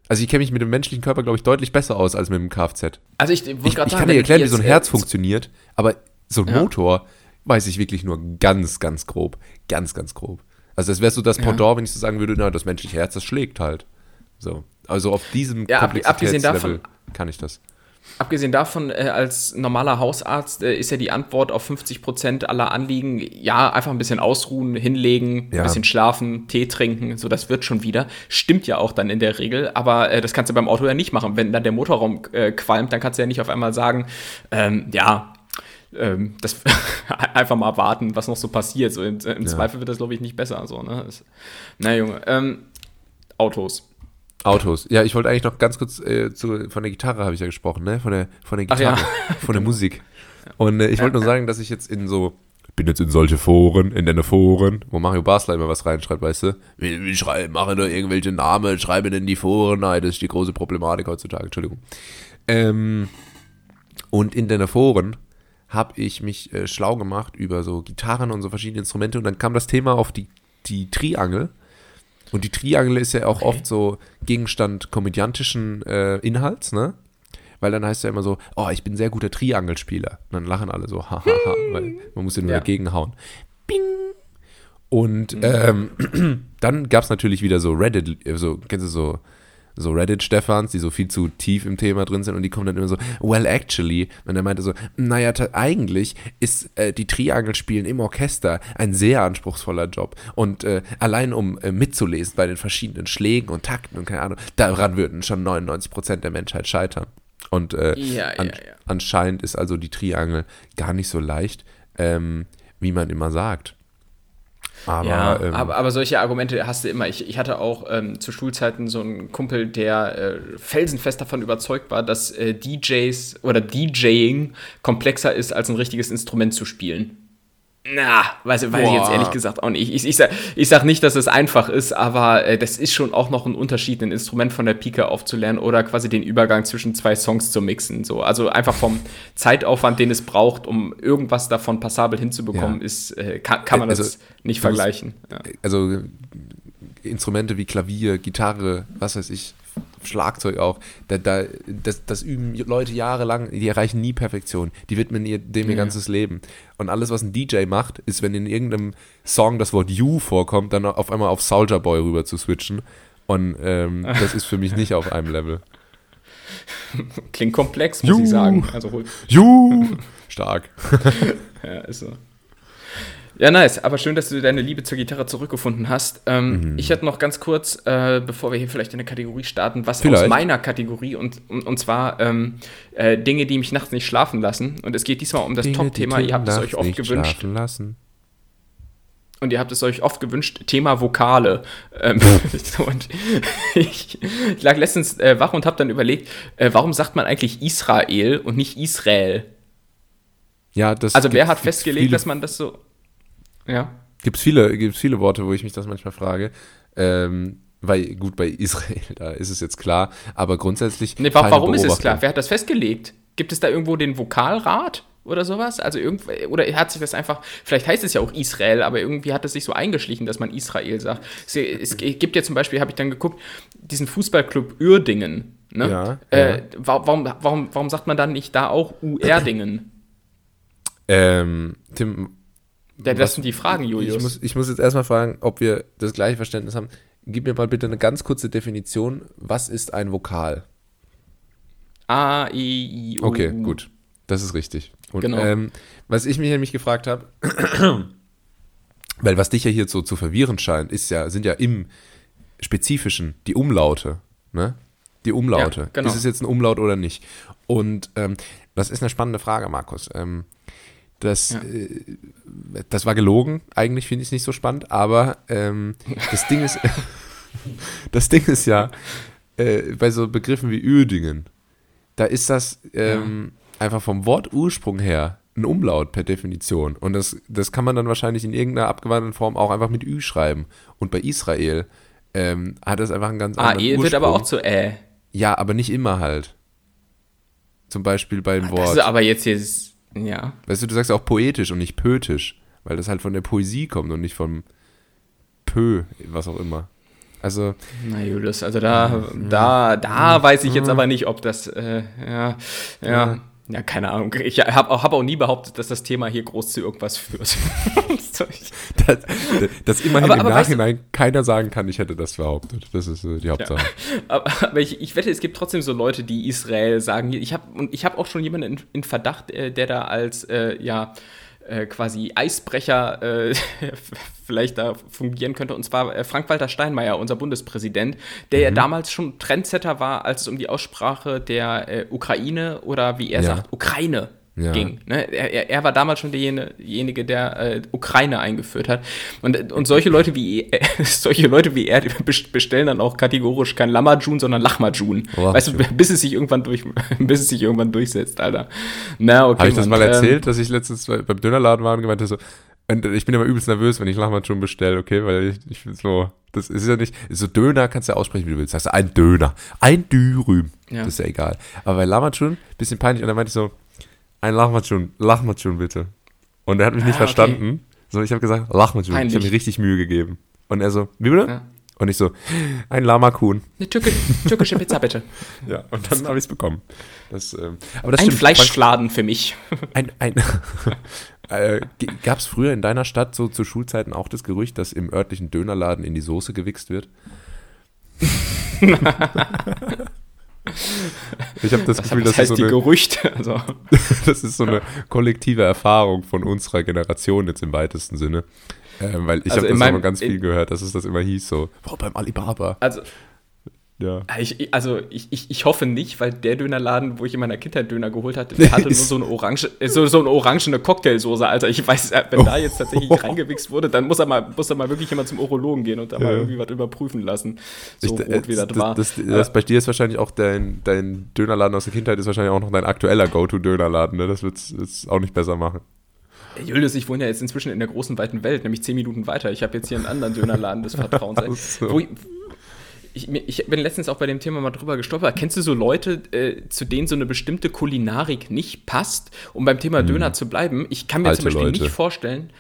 Also ich kenne mich mit dem menschlichen Körper, glaube ich, deutlich besser aus als mit dem Kfz. Also ich, ich, ich sagen, kann dir erklären, wie so ein Herz funktioniert, aber so ein ja. Motor weiß ich wirklich nur ganz, ganz grob. Ganz, ganz grob. Also das wäre so das Pendant, ja. wenn ich so sagen würde, na, das menschliche Herz, das schlägt halt. So. Also auf diesem ja, Komplexitätslevel kann ich das. Abgesehen davon, äh, als normaler Hausarzt äh, ist ja die Antwort auf 50 Prozent aller Anliegen, ja, einfach ein bisschen ausruhen, hinlegen, ja. ein bisschen schlafen, Tee trinken, so das wird schon wieder. Stimmt ja auch dann in der Regel, aber äh, das kannst du beim Auto ja nicht machen. Wenn dann der Motorraum äh, qualmt, dann kannst du ja nicht auf einmal sagen, ähm, ja, ähm, das einfach mal warten, was noch so passiert. So im, im ja. Zweifel wird das, glaube ich, nicht besser. So, ne? Das, na Junge, ähm, Autos. Autos. Ja, ich wollte eigentlich noch ganz kurz äh, zu, von der Gitarre habe ich ja gesprochen, ne? Von der, von der Gitarre, ja. von der Musik. Und äh, ich wollte nur sagen, dass ich jetzt in so, bin jetzt in solche Foren, in deine Foren, wo Mario Basler immer was reinschreibt, weißt du? Wie, wie schreibe, mache da irgendwelche Namen, schreibe in die Foren, nein, das ist die große Problematik heutzutage, Entschuldigung. Ähm, und in deine Foren habe ich mich äh, schlau gemacht über so Gitarren und so verschiedene Instrumente und dann kam das Thema auf die, die Triangel und die Triangel ist ja auch okay. oft so Gegenstand komödiantischen äh, Inhalts, ne? Weil dann heißt ja immer so, oh, ich bin sehr guter Triangelspieler. Und dann lachen alle so, hahaha, weil man muss ja nur ja. dagegen hauen. Bing! Und mhm. ähm, dann gab es natürlich wieder so Reddit, so, kennst du so so Reddit-Stefans, die so viel zu tief im Thema drin sind und die kommen dann immer so, well, actually, und er meinte so, naja, eigentlich ist äh, die Triangelspielen im Orchester ein sehr anspruchsvoller Job und äh, allein um äh, mitzulesen bei den verschiedenen Schlägen und Takten und keine Ahnung, daran würden schon 99% der Menschheit scheitern. Und äh, ja, an, ja, ja. anscheinend ist also die Triangel gar nicht so leicht, ähm, wie man immer sagt. Aber, ja, ähm, aber, aber, solche Argumente hast du immer. Ich, ich hatte auch ähm, zu Schulzeiten so einen Kumpel, der äh, felsenfest davon überzeugt war, dass äh, DJs oder DJing komplexer ist, als ein richtiges Instrument zu spielen. Na, weiß, weiß ich jetzt ehrlich gesagt auch nicht. Ich, ich, sag, ich sag nicht, dass es einfach ist, aber äh, das ist schon auch noch ein Unterschied, ein Instrument von der Pike aufzulernen oder quasi den Übergang zwischen zwei Songs zu mixen. So. Also einfach vom Zeitaufwand, den es braucht, um irgendwas davon passabel hinzubekommen, ja. ist, äh, kann, kann, man also, das nicht vergleichen. Ja. Also Instrumente wie Klavier, Gitarre, was weiß ich, Schlagzeug auch, da, da, das, das üben Leute jahrelang, die erreichen nie Perfektion. Die widmen ihr, dem ihr ganzes Leben. Und alles, was ein DJ macht, ist, wenn in irgendeinem Song das Wort You vorkommt, dann auf einmal auf Soldier Boy rüber zu switchen. Und ähm, das ist für mich nicht auf einem Level. Klingt komplex, muss you. ich sagen. Also, you. Stark. ja, ist so. Ja, nice. Aber schön, dass du deine Liebe zur Gitarre zurückgefunden hast. Ähm, mhm. Ich hätte noch ganz kurz, äh, bevor wir hier vielleicht in eine Kategorie starten, was vielleicht. aus meiner Kategorie und, und, und zwar ähm, äh, Dinge, die mich nachts nicht schlafen lassen. Und es geht diesmal um das Top-Thema. Ihr habt es euch oft gewünscht. Lassen. Und ihr habt es euch oft gewünscht, Thema Vokale. Ähm, und ich, ich, lag letztens äh, wach und habe dann überlegt, äh, warum sagt man eigentlich Israel und nicht Israel? Ja, das also wer hat festgelegt, dass man das so ja. Gibt es viele, gibt's viele Worte, wo ich mich das manchmal frage. Ähm, weil, gut, bei Israel, da ist es jetzt klar, aber grundsätzlich. Nee, warum ist es klar? Wer hat das festgelegt? Gibt es da irgendwo den Vokalrat oder sowas? Also irgendwie, oder hat sich das einfach, vielleicht heißt es ja auch Israel, aber irgendwie hat es sich so eingeschlichen, dass man Israel sagt. Es, es gibt ja zum Beispiel, habe ich dann geguckt, diesen Fußballclub Uerdingen. Ne? Ja, äh, ja. Warum, warum, warum sagt man dann nicht da auch Uerdingen? Ähm, Tim, das was, sind die Fragen, Julius. Ich muss, ich muss jetzt erstmal fragen, ob wir das gleiche Verständnis haben. Gib mir mal bitte eine ganz kurze Definition. Was ist ein Vokal? A, I, I, O. Okay, gut. Das ist richtig. Und, genau. Ähm, was ich mich nämlich gefragt habe, weil was dich ja hier so zu verwirren scheint, ist ja, sind ja im Spezifischen die Umlaute. Ne? Die Umlaute. Ja, genau. Ist es jetzt ein Umlaut oder nicht? Und ähm, das ist eine spannende Frage, Markus. Ähm, das, ja. äh, das war gelogen. Eigentlich finde ich es nicht so spannend, aber ähm, das Ding ist, das Ding ist ja, äh, bei so Begriffen wie Uerdingen, da ist das ähm, ja. einfach vom Wortursprung her ein Umlaut per Definition. Und das, das kann man dann wahrscheinlich in irgendeiner abgewandelten Form auch einfach mit Ü schreiben. Und bei Israel ähm, hat das einfach einen ganz ah, anderen ah, Ursprung. wird aber auch zu Ä. Ja, aber nicht immer halt. Zum Beispiel beim ah, Wort. Das ist aber jetzt hier ja. Weißt du, du sagst auch poetisch und nicht pötisch, weil das halt von der Poesie kommt und nicht vom Pö, was auch immer. Also. Na Julius, also da, da, da weiß ich jetzt aber nicht, ob das, äh, ja, ja. Ja, keine Ahnung. Ich habe auch, hab auch nie behauptet, dass das Thema hier groß zu irgendwas führt. dass, dass immerhin aber, aber im Nachhinein weißt du, keiner sagen kann, ich hätte das behauptet. Das ist äh, die Hauptsache. Ja. Aber, aber ich, ich, wette, es gibt trotzdem so Leute, die Israel sagen. Ich habe ich habe auch schon jemanden in, in Verdacht, äh, der da als äh, ja äh, quasi Eisbrecher äh, vielleicht da fungieren könnte. Und zwar äh, Frank-Walter Steinmeier, unser Bundespräsident, der mhm. ja damals schon Trendsetter war, als es um die Aussprache der äh, Ukraine oder wie er ja. sagt, Ukraine ja. ging. Ne? Er, er, war damals schon derjenige, der äh, Ukraine eingeführt hat. Und, und solche Leute wie äh, solche Leute wie er bestellen dann auch kategorisch kein Lamajun, sondern Lachmajun. Oh, weißt du, bis es sich irgendwann durch, bis es sich irgendwann durchsetzt, Alter. Na, okay. Habe ich das mal erzählt, ähm, dass ich letztens beim Dönerladen war und gemeint habe, so, und ich bin immer übelst nervös, wenn ich Lachmajun bestelle, okay, weil ich, ich so, das ist ja nicht, so Döner kannst du ja aussprechen, wie du willst. Sagst du ein Döner, ein Dürüm, ja. das ist ja egal. Aber bei Lamajun, bisschen peinlich, und dann meinte ich so, ein Lachmatschun, Lachmatschun bitte. Und er hat mich nicht ah, verstanden, okay. sondern ich habe gesagt, Lachmatschun. Ich habe mir richtig Mühe gegeben. Und er so, wie bitte? Ja. Und ich so, ein Lama-Kuhn. Eine türkische, türkische Pizza, bitte. ja, und dann habe ich es bekommen. Das, ähm, aber das ein stimmt, Fleischfladen für mich. Ein, ein äh, Gab es früher in deiner Stadt so zu Schulzeiten auch das Gerücht, dass im örtlichen Dönerladen in die Soße gewichst wird? Ich habe das, das Gefühl, das heißt ist so eine, Gerüchte. Also. das ist so eine kollektive Erfahrung von unserer Generation jetzt im weitesten Sinne. Äh, weil ich also habe das immer ganz viel gehört, dass es das immer hieß so, boah, beim Alibaba. Also ja. Ich, also ich, ich, ich hoffe nicht, weil der Dönerladen, wo ich in meiner Kindheit Döner geholt hatte, der hatte nur so eine orange, so, so eine orangene Cocktailsoße, Alter. Ich weiß, äh, wenn da jetzt tatsächlich reingewichst wurde, dann muss er mal, muss er mal wirklich jemand zum Urologen gehen und da ja. mal irgendwie was überprüfen lassen. So ich, rot wie das, das war. Das, das, das, bei dir ist wahrscheinlich auch dein, dein Dönerladen aus der Kindheit ist wahrscheinlich auch noch dein aktueller Go-To-Dönerladen, ne? Das wird es auch nicht besser machen. Julius, ich wohne ja jetzt inzwischen in der großen, weiten Welt, nämlich zehn Minuten weiter. Ich habe jetzt hier einen anderen Dönerladen des Vertrauens. so. wo, ich, ich, bin letztens auch bei dem Thema mal drüber gestolpert. Kennst du so Leute, äh, zu denen so eine bestimmte Kulinarik nicht passt, um beim Thema hm. Döner zu bleiben? Ich kann mir Alte zum Beispiel Leute. nicht vorstellen,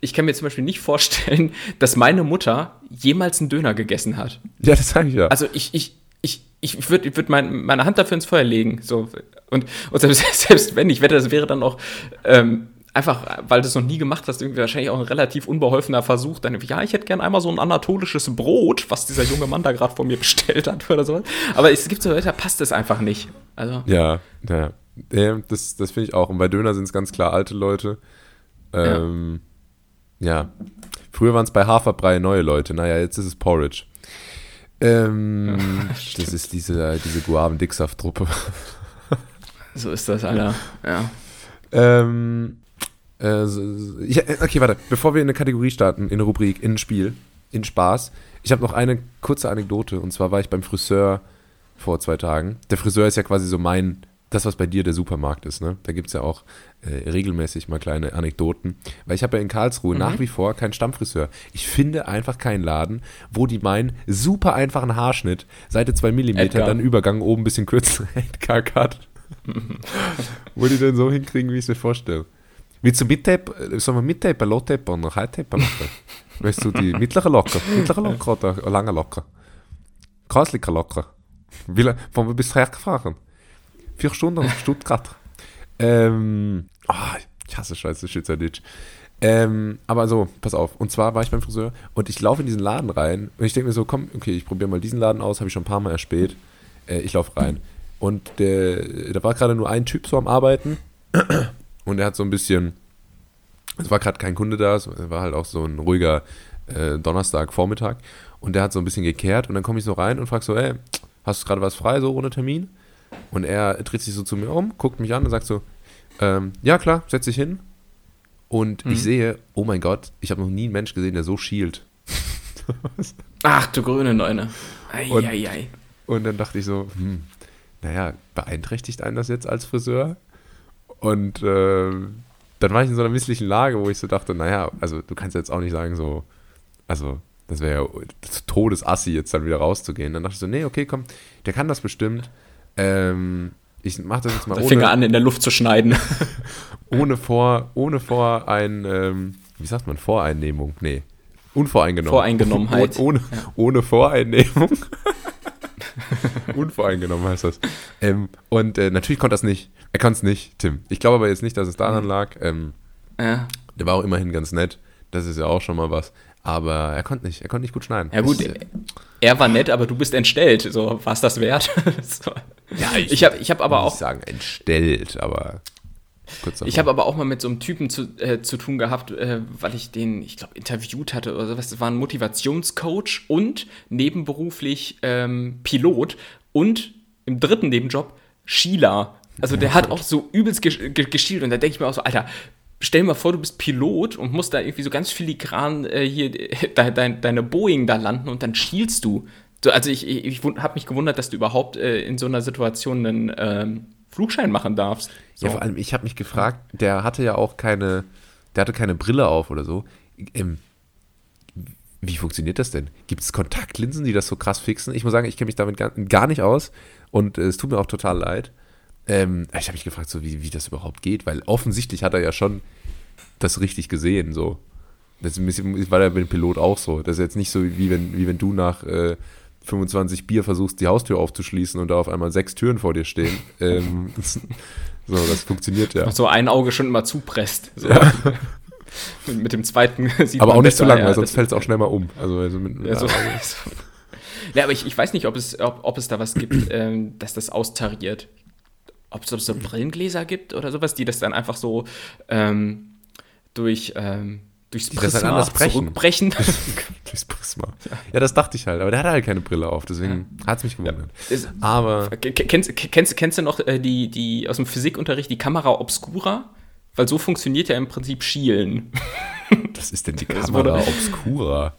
ich kann mir zum Beispiel nicht vorstellen, dass meine Mutter jemals einen Döner gegessen hat. Ja, das sage ich ja. Also ich, ich, ich, ich würde würd mein, meine Hand dafür ins Feuer legen. So. Und, und selbst, selbst wenn, ich wette, das wäre dann auch ähm, einfach, weil du es noch nie gemacht hast, irgendwie wahrscheinlich auch ein relativ unbeholfener Versuch, dann, ja, ich hätte gern einmal so ein anatolisches Brot, was dieser junge Mann da gerade vor mir bestellt hat oder so. Aber es gibt so Leute, da passt es einfach nicht. Also. Ja, ja. ja das, das finde ich auch. Und bei Döner sind es ganz klar alte Leute. Ähm, ja. ja. Früher waren es bei Haferbrei neue Leute. Naja, jetzt ist es Porridge. Ähm, ja, das ist diese, diese Guaven-Dicksaft-Truppe. so ist das, Alter. Ja. Ähm, äh, ich, äh, okay, warte. Bevor wir in eine Kategorie starten, in eine Rubrik, in ein Spiel, in Spaß. Ich habe noch eine kurze Anekdote. Und zwar war ich beim Friseur vor zwei Tagen. Der Friseur ist ja quasi so mein, das, was bei dir der Supermarkt ist. Ne? Da gibt es ja auch äh, regelmäßig mal kleine Anekdoten. Weil ich habe ja in Karlsruhe mhm. nach wie vor keinen Stammfriseur. Ich finde einfach keinen Laden, wo die meinen super einfachen Haarschnitt, Seite 2 mm, dann Übergang oben ein bisschen kürzer, Edgar Cut. wo die denn so hinkriegen, wie ich es mir vorstelle. Willst du mittapen, sollen wir mittapen, low-tapen oder high-tapen machen? weißt du, die mittlere Locker, mittlere Locker oder lange Locker? Kreislicher Locker. Wie lange, wollen wir bis hergefahren? Vier Stunden nach Stuttgart. ähm, oh, ich hasse Scheiße, Schweizerdeutsch. Ähm, aber so, pass auf. Und zwar war ich beim Friseur und ich laufe in diesen Laden rein und ich denke mir so, komm, okay, ich probiere mal diesen Laden aus, habe ich schon ein paar Mal erspäht. Äh, ich laufe rein. Und der, da war gerade nur ein Typ so am Arbeiten und er hat so ein bisschen, es war gerade kein Kunde da, es war halt auch so ein ruhiger äh, Donnerstag-Vormittag. Und der hat so ein bisschen gekehrt und dann komme ich so rein und frage so, ey, hast du gerade was frei, so ohne Termin? Und er dreht sich so zu mir um, guckt mich an und sagt so, ähm, ja klar, setz dich hin. Und mhm. ich sehe, oh mein Gott, ich habe noch nie einen Mensch gesehen, der so schielt. Ach du grüne Neune. Ei, und, ei, ei. und dann dachte ich so, hm, naja, beeinträchtigt einen das jetzt als Friseur? Und äh, dann war ich in so einer misslichen Lage, wo ich so dachte, naja, also du kannst jetzt auch nicht sagen, so, also das wäre ja Todesassi, jetzt dann wieder rauszugehen. Dann dachte ich so, nee, okay, komm, der kann das bestimmt. Ähm, ich mache das jetzt mal der ohne. Finger an, in der Luft zu schneiden. ohne vor, ohne vor ein, ähm, wie sagt man, Voreinnehmung? Nee. Unvoreingenommen. Voreingenommenheit. ohne, ja. ohne Voreinnehmung. Unvoreingenommen heißt das. Ähm, und äh, natürlich konnte das nicht. Er konnte es nicht, Tim. Ich glaube aber jetzt nicht, dass es daran mhm. lag. Ähm, ja. Der war auch immerhin ganz nett. Das ist ja auch schon mal was. Aber er konnte nicht, er konnte nicht gut schneiden. Ja gut, ich, er war nett, aber du bist entstellt. So, war es das wert? so. Ja, ich, ich habe ich hab aber auch. Ich sagen entstellt, aber. Ich habe aber auch mal mit so einem Typen zu, äh, zu tun gehabt, äh, weil ich den, ich glaube, interviewt hatte oder sowas. Das war ein Motivationscoach und nebenberuflich ähm, Pilot und im dritten Nebenjob Schieler. Also der hat auch so übelst geschielt und da denke ich mir auch so, Alter, stell dir mal vor, du bist Pilot und musst da irgendwie so ganz filigran äh, hier de, de, deine Boeing da landen und dann schielst du. So, also ich, ich, ich habe mich gewundert, dass du überhaupt äh, in so einer Situation einen ähm, Flugschein machen darfst. So. Ja, vor allem, ich habe mich gefragt, der hatte ja auch keine, der hatte keine Brille auf oder so. Ähm, wie funktioniert das denn? Gibt es Kontaktlinsen, die das so krass fixen? Ich muss sagen, ich kenne mich damit gar, gar, nicht aus und äh, es tut mir auch total leid. Ähm, ich habe mich gefragt, so wie, wie das überhaupt geht, weil offensichtlich hat er ja schon das richtig gesehen, so. Das war ja mit dem Pilot auch so. Das ist jetzt nicht so, wie wenn, wie wenn du nach äh, 25 Bier versuchst, die Haustür aufzuschließen und da auf einmal sechs Türen vor dir stehen. ähm, so, das funktioniert ja. So ein Auge schon immer zupresst. So. Ja. mit dem zweiten sieht Aber auch nicht zu lang, weil sonst fällt es auch schnell mal um. Also, also mit, ja, so, also. ja, aber ich, ich weiß nicht, ob es, ob, ob es da was gibt, ähm, dass das austariert ob es so Brillengläser gibt oder sowas, die das dann einfach so ähm, durch ähm, durchs Prisma zurückbrechen. durchs Prisma. Ja. das dachte ich halt, aber der hatte halt keine Brille auf, deswegen ja. hat es mich gewundert. Ja. aber kennst, kennst, kennst du noch äh, die, die aus dem Physikunterricht die Kamera Obscura? Weil so funktioniert ja im Prinzip Schielen. Was ist denn die Kamera Obscura?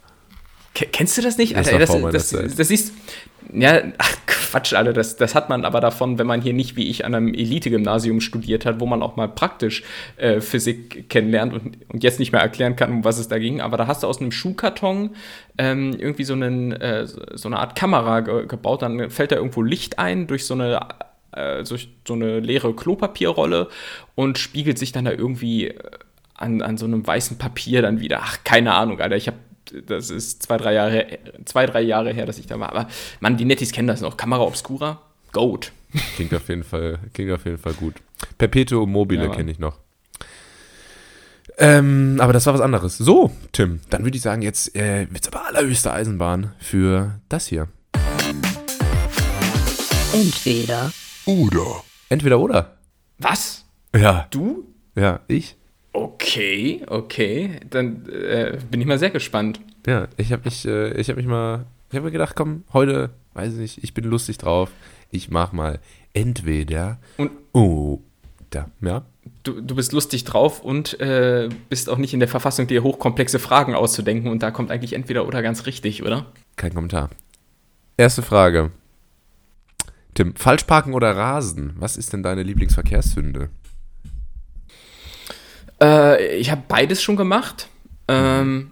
Kennst du das nicht? Alter, das, das, das, das, siehst, ja, ach Quatsch, Alter, das, das hat man aber davon, wenn man hier nicht wie ich an einem Elite-Gymnasium studiert hat, wo man auch mal praktisch äh, Physik kennenlernt und, und jetzt nicht mehr erklären kann, um was es da ging. Aber da hast du aus einem Schuhkarton ähm, irgendwie so, einen, äh, so eine Art Kamera ge gebaut, dann fällt da irgendwo Licht ein durch so eine äh, so eine leere Klopapierrolle und spiegelt sich dann da irgendwie äh, an, an so einem weißen Papier dann wieder. Ach, keine Ahnung, Alter. Ich habe das ist zwei, drei Jahre, zwei, drei Jahre her, dass ich da war. Aber man, die Nettis kennen das noch. Kamera Obscura, Goat. Klingt auf jeden Fall, klingt auf jeden Fall gut. Perpetuum mobile ja, kenne ich noch. Ähm, aber das war was anderes. So, Tim, dann würde ich sagen, jetzt äh, wird es aber allerhöchste Eisenbahn für das hier. Entweder oder. Entweder oder. Was? Ja. Du? Ja, ich. Okay, okay. Dann äh, bin ich mal sehr gespannt. Ja, ich habe mich, äh, ich habe mich mal, ich habe mir gedacht, komm, heute, weiß ich nicht, ich bin lustig drauf. Ich mach mal entweder und oh, da, ja. Du, du bist lustig drauf und äh, bist auch nicht in der Verfassung, dir hochkomplexe Fragen auszudenken. Und da kommt eigentlich entweder oder ganz richtig, oder? Kein Kommentar. Erste Frage. Tim, falsch parken oder rasen? Was ist denn deine Lieblingsverkehrssünde? Äh, ich habe beides schon gemacht. Ähm,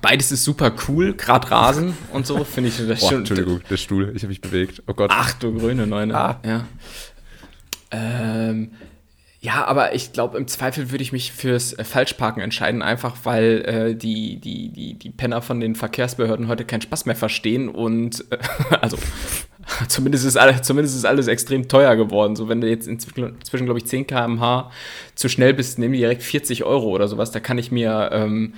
beides ist super cool, gerade Rasen und so, finde ich das Boah, schon. Entschuldigung, der Stuhl, ich habe mich bewegt. Oh Gott. Ach du grüne Neune. Ah. Ja. Ähm, ja, aber ich glaube, im Zweifel würde ich mich fürs äh, Falschparken entscheiden, einfach weil äh, die, die, die, die Penner von den Verkehrsbehörden heute keinen Spaß mehr verstehen und äh, also zumindest ist, alles, zumindest ist alles extrem teuer geworden. So, wenn du jetzt inzwischen, inzwischen glaube ich, 10 km/h zu schnell bist, die direkt 40 Euro oder sowas. Da kann ich mir ähm,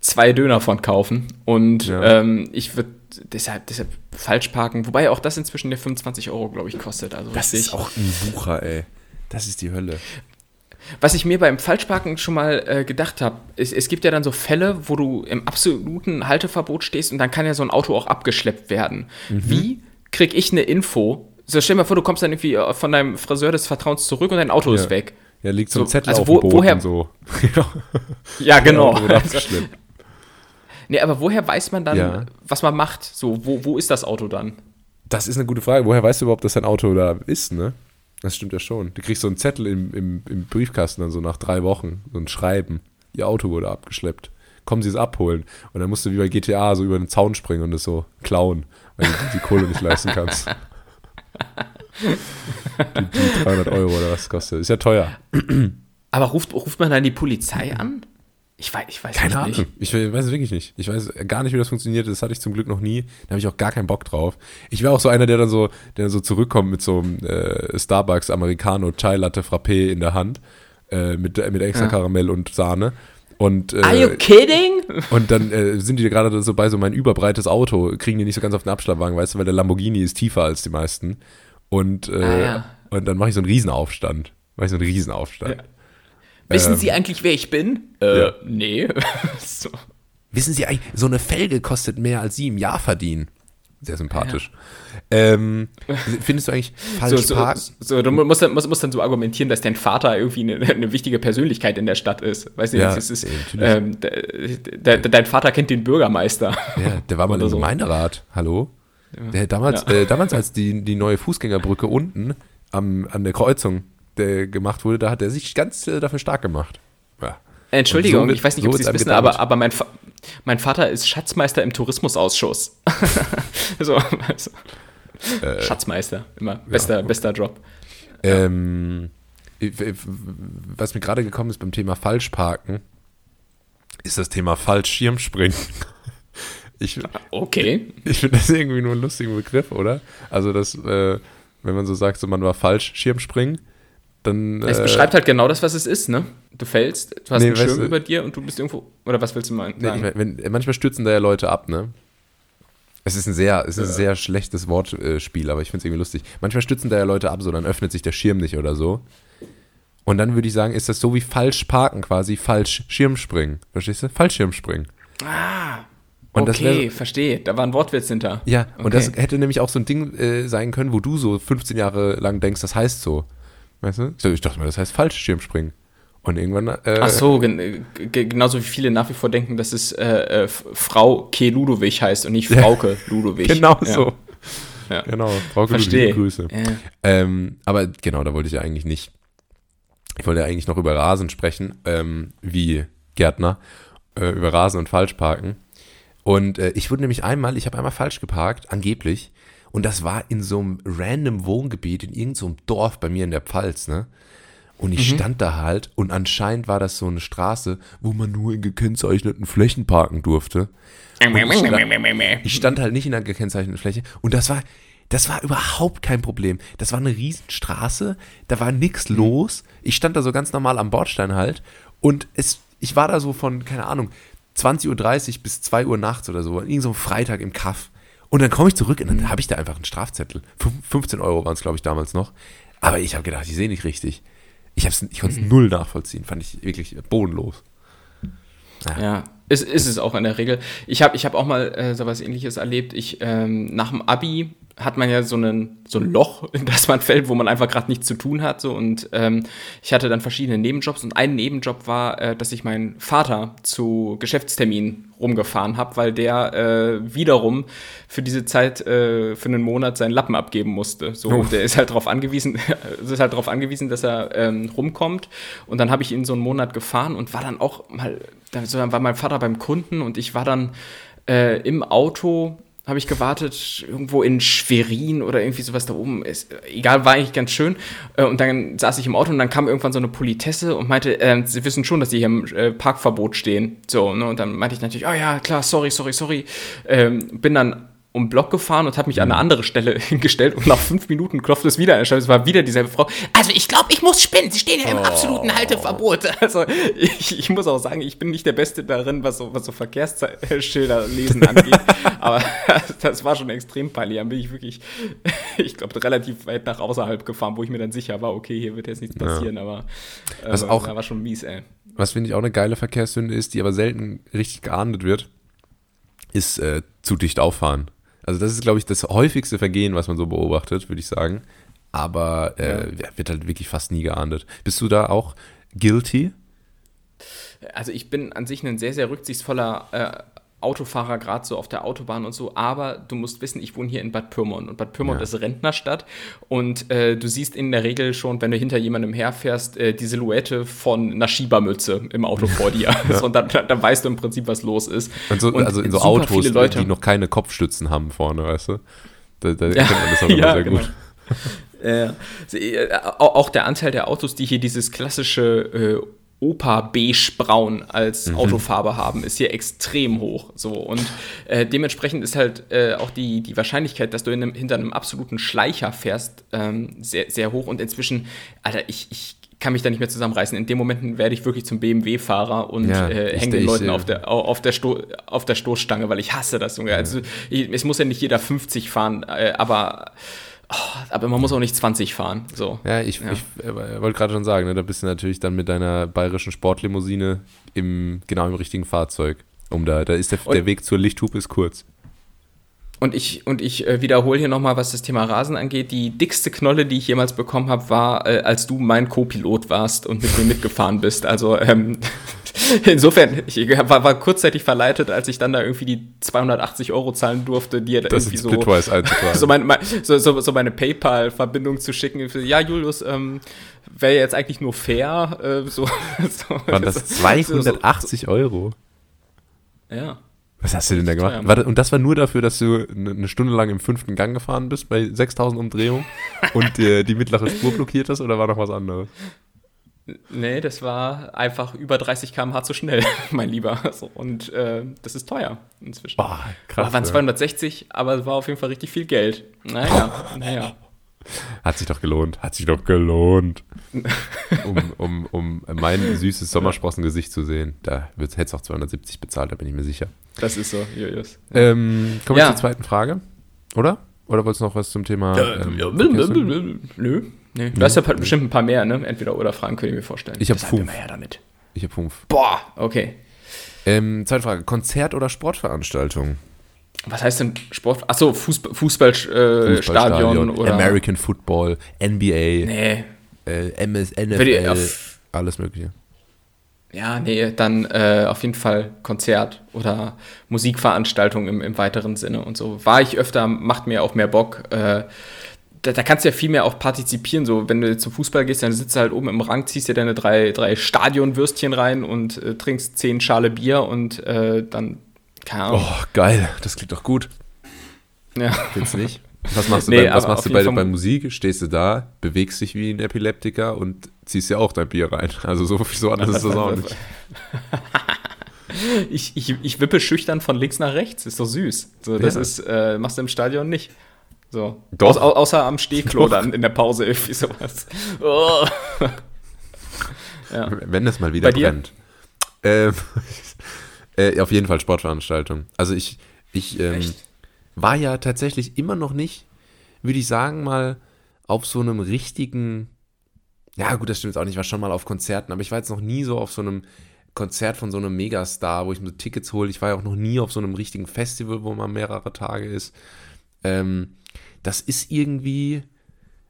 zwei Döner von kaufen. Und ja. ähm, ich würde deshalb, deshalb falsch parken. Wobei auch das inzwischen der 25 Euro, glaube ich, kostet. Also das richtig. ist auch ein Bucher, ey. Das ist die Hölle. Was ich mir beim Falschparken schon mal äh, gedacht habe, es, es, gibt ja dann so Fälle, wo du im absoluten Halteverbot stehst und dann kann ja so ein Auto auch abgeschleppt werden. Mhm. Wie kriege ich eine Info. So, stell dir mal vor, du kommst dann irgendwie äh, von deinem Friseur des Vertrauens zurück und dein Auto ja. ist weg. Ja, liegt so ein Zettel also auf wo, dem Boden woher, so. ja, genau. nee, aber woher weiß man dann, ja. was man macht? So, wo, wo ist das Auto dann? Das ist eine gute Frage. Woher weißt du überhaupt, dass dein Auto da ist, ne? Das stimmt ja schon. Du kriegst so einen Zettel im, im, im Briefkasten dann so nach drei Wochen, so ein Schreiben. Ihr Auto wurde abgeschleppt. Kommen Sie es abholen. Und dann musst du wie bei GTA so über den Zaun springen und es so klauen weil du die Kohle nicht leisten kannst. Die, die 300 Euro oder was kostet. Ist ja teuer. Aber ruft, ruft man dann die Polizei an? Ich weiß, ich weiß Keine nicht. Ahnung. Ich weiß es wirklich nicht. Ich weiß gar nicht, wie das funktioniert. Das hatte ich zum Glück noch nie. Da habe ich auch gar keinen Bock drauf. Ich wäre auch so einer, der dann so, der dann so zurückkommt mit so einem äh, Starbucks Americano Chai Latte Frappé in der Hand. Äh, mit, mit extra Ja. Karamell und Sahne. Und, äh, Are you kidding? und dann äh, sind die gerade so bei so mein überbreites Auto, kriegen die nicht so ganz auf den Abschlagwagen, weißt du, weil der Lamborghini ist tiefer als die meisten. Und, äh, Ah, ja. und dann mache ich so einen Riesenaufstand. Mache ich so einen Riesenaufstand. Ja. Wissen Ähm, Sie eigentlich, wer ich bin? Äh, Ja. nee. so. Wissen Sie eigentlich, so eine Felge kostet mehr, als Sie im Jahr verdienen. Sehr sympathisch. Ähm, findest du eigentlich So, falsch so, parken? so, du musst, dann- musst, musst dann so argumentieren, dass dein Vater irgendwie eine, eine wichtige Persönlichkeit in der Stadt ist. Weißt du, Ja, das ist, ähm, de, de, dein Vater kennt den Bürgermeister. Ja, der war mal im so. Gemeinderat. Hallo? Der damals, Ja. äh, damals, als die, die neue Fußgängerbrücke unten am, an der Kreuzung der gemacht wurde, da hat er sich ganz äh, dafür stark gemacht. Ja. Entschuldigung, so ich weiß nicht, so ob Sie wird's es wissen, aber, aber mein, Fa mein Vater ist Schatzmeister im Tourismusausschuss. so, also, Äh, Schatzmeister, immer. Bester, bester Job. Ähm, ich- ich- was mir gerade gekommen ist beim Thema Falschparken, ist das Thema Fallschirmspringen. Ich, Okay. ich finde das irgendwie nur einen lustigen Begriff, oder? Also, das, äh, wenn man so sagt, so man war falsch Schirmspringen, dann. Es äh, beschreibt halt genau das, was es ist, ne? Du fällst, du hast Nee, einen Schirm du- über dir und du bist irgendwo. Oder was willst du meinen? Nee, ich mein, wenn, manchmal stürzen da ja Leute ab, ne? Es ist ein sehr, es ist ein sehr schlechtes Wortspiel, aber ich finde es irgendwie lustig. Manchmal stürzen da ja Leute ab, so dann öffnet sich der Schirm nicht oder so. Und dann würde ich sagen, ist das so wie falsch parken quasi, falsch Schirmspringen. Verstehst du? Fallschirmspringen. ah, Und okay, verstehe. Da war ein Wortwitz hinter. Ja, und Okay. das hätte nämlich auch so ein Ding äh, sein können, wo du so 15 Jahre lang denkst, das heißt so. Weißt du? Ich dachte- mal, das heißt Fallschirmspringen. Und irgendwann. Äh, Ach so, gen ge- genauso wie viele nach wie vor denken, dass es äh, äh, Frau K. Ludowig heißt und nicht Frauke Ludowig. Genau Ja. so. Ja. Genau. Frau Kuhn, Verstehe. liebe Grüße. Ja. Ähm, aber genau, da wollte ich ja eigentlich nicht. Ich wollte ja eigentlich noch über Rasen sprechen, ähm, wie Gärtner, äh, über Rasen und Falschparken. Und äh, ich wurde nämlich einmal, ich habe einmal falsch geparkt, angeblich. Und das war in so einem random Wohngebiet, in irgendeinem so Dorf bei mir in der Pfalz, ne? Und ich stand da halt und anscheinend war das so eine Straße, wo man nur in gekennzeichneten Flächen parken durfte. Ich stand halt nicht in einer gekennzeichneten Fläche und das war, das war überhaupt kein Problem. Das war eine Riesenstraße, da war nichts los. Ich stand da so ganz normal am Bordstein halt und es, ich war da so von, keine Ahnung, 20.30 Uhr bis 2 Uhr nachts oder so, irgend so ein Freitag im Kaff. Und dann komme ich zurück und dann habe ich da einfach einen Strafzettel. Fünf- 15 Euro waren es, glaube ich, damals noch. Aber ich habe gedacht, ich sehe nicht richtig. Ich, ich konnte es null nachvollziehen, fand ich wirklich bodenlos. Ja, ist, ist es auch in der Regel. Ich habe ich hab auch mal äh, sowas ähnliches erlebt. Ich, ähm, nach dem Abi hat man ja so, einen, so ein Loch, in das man fällt, wo man einfach gerade nichts zu tun hat. So. Und ähm, ich hatte dann verschiedene Nebenjobs und ein Nebenjob war, äh, dass ich meinen Vater zu Geschäftsterminen rumgefahren habe, weil der äh, wiederum für diese Zeit, äh, für einen Monat seinen Lappen abgeben musste. So, Oh. und der ist halt darauf angewiesen, es ist halt darauf angewiesen, dass er ähm, rumkommt. Und dann habe ich ihn so einen Monat gefahren und war dann auch mal, dann war mein Vater beim Kunden und ich war dann äh, im Auto, habe ich gewartet, irgendwo in Schwerin oder irgendwie sowas da oben. Ist, egal, war eigentlich ganz schön. Äh, und dann saß ich im Auto und dann kam irgendwann so eine Politesse und meinte, äh, sie wissen schon, dass sie hier im äh, Parkverbot stehen. So, ne? Und dann meinte ich natürlich, oh ja, klar, sorry, sorry, sorry. Ähm, bin dann um Block gefahren und habe mich an eine andere Stelle hingestellt und nach fünf Minuten klopfte es wieder an. Es war wieder dieselbe Frau. Also ich glaube, ich muss spinnen. Sie stehen ja im absoluten Halteverbot. Also ich, ich muss auch sagen, ich bin nicht der Beste darin, was so, was so Verkehrsschilder lesen angeht. Aber das war schon extrem peinlich. Dann bin ich wirklich, ich glaube, relativ weit nach außerhalb gefahren, wo ich mir dann sicher war, okay, hier wird jetzt nichts passieren. Aber äh, Was auch- da war schon mies, ey. Was finde ich auch eine geile Verkehrssünde ist, die aber selten richtig geahndet wird, ist äh, zu dicht auffahren. Also das ist, glaube ich, das häufigste Vergehen, was man so beobachtet, würde ich sagen. Aber äh, wird halt wirklich fast nie geahndet. Bist du da auch guilty? Also ich bin an sich ein sehr, sehr rücksichtsvoller äh, Autofahrer, gerade so auf der Autobahn und so, aber du musst wissen, ich wohne hier in Bad Pyrmont und Bad Pyrmont Ja. ist Rentnerstadt und äh, du siehst in der Regel schon, wenn du hinter jemandem herfährst, äh, die Silhouette von einer Schiebermütze im Auto vor dir. So, und dann, dann weißt du im Prinzip, was los ist. Und so, Und also in so Autos, Leute- die noch keine Kopfstützen haben vorne, weißt du? Da, da Ja, kennt man das auch immer ja, sehr genau. gut. Äh, äh, auch der Anteil der Autos, die hier dieses klassische äh, Opa beige braun als mhm. Autofarbe haben, ist hier extrem hoch. So und äh, dementsprechend ist halt äh, auch die, die Wahrscheinlichkeit, dass du einem, hinter einem absoluten Schleicher fährst, ähm, sehr, sehr hoch. Und inzwischen, Alter, ich, ich kann mich da nicht mehr zusammenreißen. In dem Moment werde ich wirklich zum BMW-Fahrer und ja, äh, hänge den Leuten ich, auf, der, auf, der Sto auf der Stoßstange, weil ich hasse das, Junge. Ja. Also ich, es muss ja nicht jeder 50 fahren, äh, aber aber man muss auch nicht 20 fahren. So. Ja, ich, ja. ich äh, wollte gerade schon sagen, ne, da bist du natürlich dann mit deiner bayerischen Sportlimousine im, genau im richtigen Fahrzeug. Um da, da ist der, der Weg zur Lichthupe ist kurz. Und ich, und ich äh, wiederhole hier nochmal, was das Thema Rasen angeht. Die dickste Knolle, die ich jemals bekommen habe, war, äh, als du mein Co-Pilot warst und mit mir mitgefahren bist. Also ähm, insofern, ich war, war, kurzzeitig verleitet, als ich dann da irgendwie die 280 Euro zahlen durfte, dir das irgendwie so, so, mein, mein, so, so, so, meine PayPal-Verbindung zu schicken. Ja, Julius, ähm, wäre jetzt eigentlich nur fair. Äh, so, so, Waren das 280 Euro? Ja. Was hast du denn da gemacht? Das, und das war nur dafür, dass du eine Stunde lang im fünften Gang gefahren bist bei 6000 Umdrehungen und dir die mittlere Spur blockiert hast oder war noch was anderes? Nee, das war einfach über 30 km/h zu schnell, mein Lieber. So, und äh, das ist teuer inzwischen. Boah, krass. Waren 260, aber es war auf jeden Fall richtig viel Geld. Naja, naja. Hat sich doch gelohnt. Hat sich doch gelohnt. um, um, um mein süßes Sommersprossengesicht zu sehen. Da hätte es auch 270 bezahlt, da bin ich mir sicher. Das ist so, Julius. Ähm, kommen wir ja. zur zweiten Frage, oder? Oder wolltest du noch was zum Thema? Ähm, ja, nö. Nee. Du hast ja bestimmt ein paar mehr, ne? Entweder oder Fragen, könnte ich mir vorstellen. Ich habe fünf. damit. Ich habe fünf. Boah, okay. Ähm, zweite Frage: Konzert- oder Sportveranstaltung? Was heißt denn Sport? Achso, Fußball, Fußballstadion äh, Fußball oder. American Football, NBA. Nee. Äh, MS, NFL, alles Mögliche. Ja, nee, dann äh, auf jeden Fall Konzert oder Musikveranstaltung im, im weiteren Sinne und so. War ich öfter, macht mir auch mehr Bock. Äh, da, da, kannst du ja viel mehr auch partizipieren. So, wenn du zum Fußball gehst, dann sitzt du halt oben im Rang, ziehst dir deine drei, drei Stadionwürstchen rein und äh, trinkst zehn Schale Bier und äh, dann, keine Ahnung. Oh, geil, das klingt doch gut. Ja. Findest du nicht? Was machst du, nee, bei, was machst du bei, bei Musik? Stehst du da, bewegst dich wie ein Epileptiker und ziehst ja auch dein Bier rein. Also so, so anders ist das auch nicht. ich, ich, ich wippe schüchtern von links nach rechts, ist doch süß. So, das ja. ist, äh, machst du im Stadion nicht. So. Doch. Au außer am Stehklo Doch. dann in der Pause irgendwie sowas. Oh. ja. Wenn es mal wieder brennt. Ähm, äh, auf jeden Fall Sportveranstaltung. Also ich, ich ähm, war ja tatsächlich immer noch nicht, würde ich sagen, mal auf so einem richtigen ja, gut, das stimmt jetzt auch nicht. Ich war schon mal auf Konzerten, aber ich war jetzt noch nie so auf so einem Konzert von so einem Megastar, wo ich mir Tickets hole. Ich war ja auch noch nie auf so einem richtigen Festival, wo man mehrere Tage ist. Ähm, das ist irgendwie,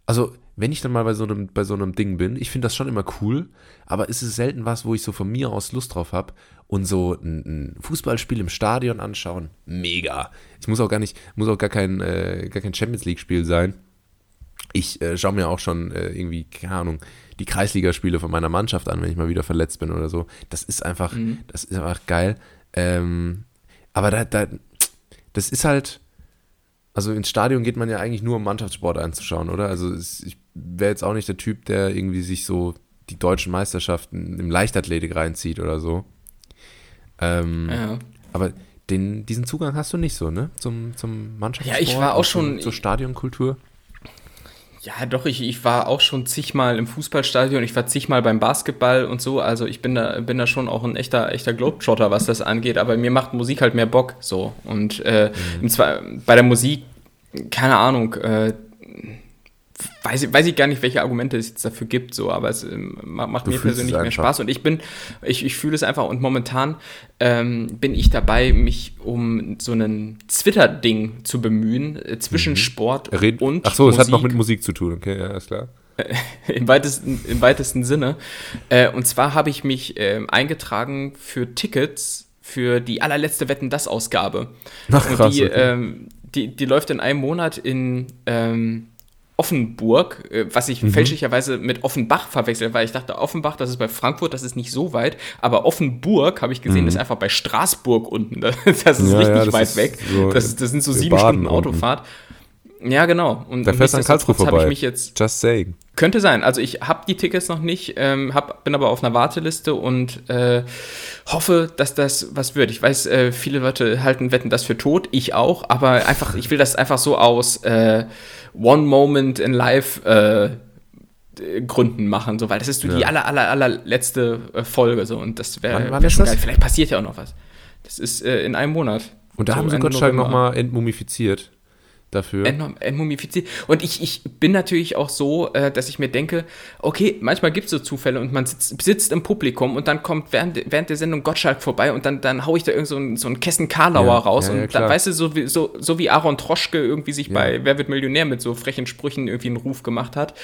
also wenn ich dann mal bei so einem, bei so einem Ding bin, ich finde das schon immer cool, aber es ist selten was, wo ich so von mir aus Lust drauf habe und so ein, ein, Fußballspiel im Stadion anschauen, mega. Ich muss auch gar nicht, muss auch gar kein, äh, gar kein Champions League-Spiel sein ich äh, schaue mir auch schon äh, irgendwie, keine Ahnung, die Kreisligaspiele von meiner Mannschaft an, wenn ich mal wieder verletzt bin oder so. Das ist einfach, mhm. das ist einfach geil. Ähm, aber da, da, das ist halt, also ins Stadion geht man ja eigentlich nur, um Mannschaftssport anzuschauen, oder? Also es, ich wäre jetzt auch nicht der Typ, der irgendwie sich so die deutschen Meisterschaften im Leichtathletik reinzieht oder so. Ähm, ja. Aber den, diesen Zugang hast du nicht so, ne? Zum, zum Mannschaftssport. Ja, ich war auch schon. Zur Stadionkultur. Ja, doch, ich, ich war auch schon zigmal im Fußballstadion, ich war zigmal beim Basketball und so, also ich bin da, bin da schon auch ein echter, echter Globetrotter, was das angeht, aber mir macht Musik halt mehr Bock, so. Und äh, mhm. zwar bei der Musik, keine Ahnung, äh, weiß, ich, weiß ich gar nicht, welche Argumente es jetzt dafür gibt, so, aber es ähm, macht du mir persönlich mehr Spaß und ich bin, ich, ich fühle es einfach und momentan ähm, bin ich dabei, mich um so ein Twitter-Ding zu bemühen, äh, zwischen mhm. Sport Red und Ach so, es hat noch mit Musik zu tun, okay, ja, ist klar. Im weitesten, Im weitesten Sinne. Äh, und zwar habe ich mich äh, eingetragen für Tickets für die allerletzte Wetten das Ausgabe. Ach, krass, die, okay. ähm, die, die läuft in einem Monat in ähm, Offenburg, äh, was ich mhm. fälschlicherweise mit Offenbach verwechselt, weil ich dachte, Offenbach, das ist bei Frankfurt, das ist nicht so weit, aber Offenburg, habe ich gesehen, mhm. ist einfach bei Straßburg unten. Das ist ja, richtig ja, das weit weg. So das, das, sind so sieben Baden Stunden Autofahrt. Ja, genau. Und da fährst du an Karlsruhe vorbei. Ich mich jetzt Just saying. Könnte sein. Also ich habe die Tickets noch nicht, ähm, hab, bin aber auf einer Warteliste und äh, hoffe, dass das was wird. Ich weiß, äh, viele Leute halten Wetten das für tot, ich auch, aber einfach, ich will das einfach so aus äh, One Moment in Life äh, Gründen machen, so, weil das ist so ja. die aller, aller, allerletzte äh, Folge so und das wäre wär schon das? geil. Vielleicht passiert ja auch noch was. Das ist äh, in einem Monat. Und da so haben sie Gottschalk nochmal entmumifiziert dafür. Entmumifiziert. Und ich, ich bin natürlich auch so, äh, dass ich mir denke, okay, manchmal gibt es so Zufälle und man sitzt, sitzt, im Publikum und dann kommt während, während der Sendung Gottschalk vorbei und dann, dann haue ich da irgend so einen, so einen Kessen Karlauer ja, raus. Ja, und ja, dann, weißt du, so wie, so, so wie Aaron Troschke irgendwie sich bei Wer wird Millionär mit so frechen Sprüchen irgendwie einen Ruf gemacht hat.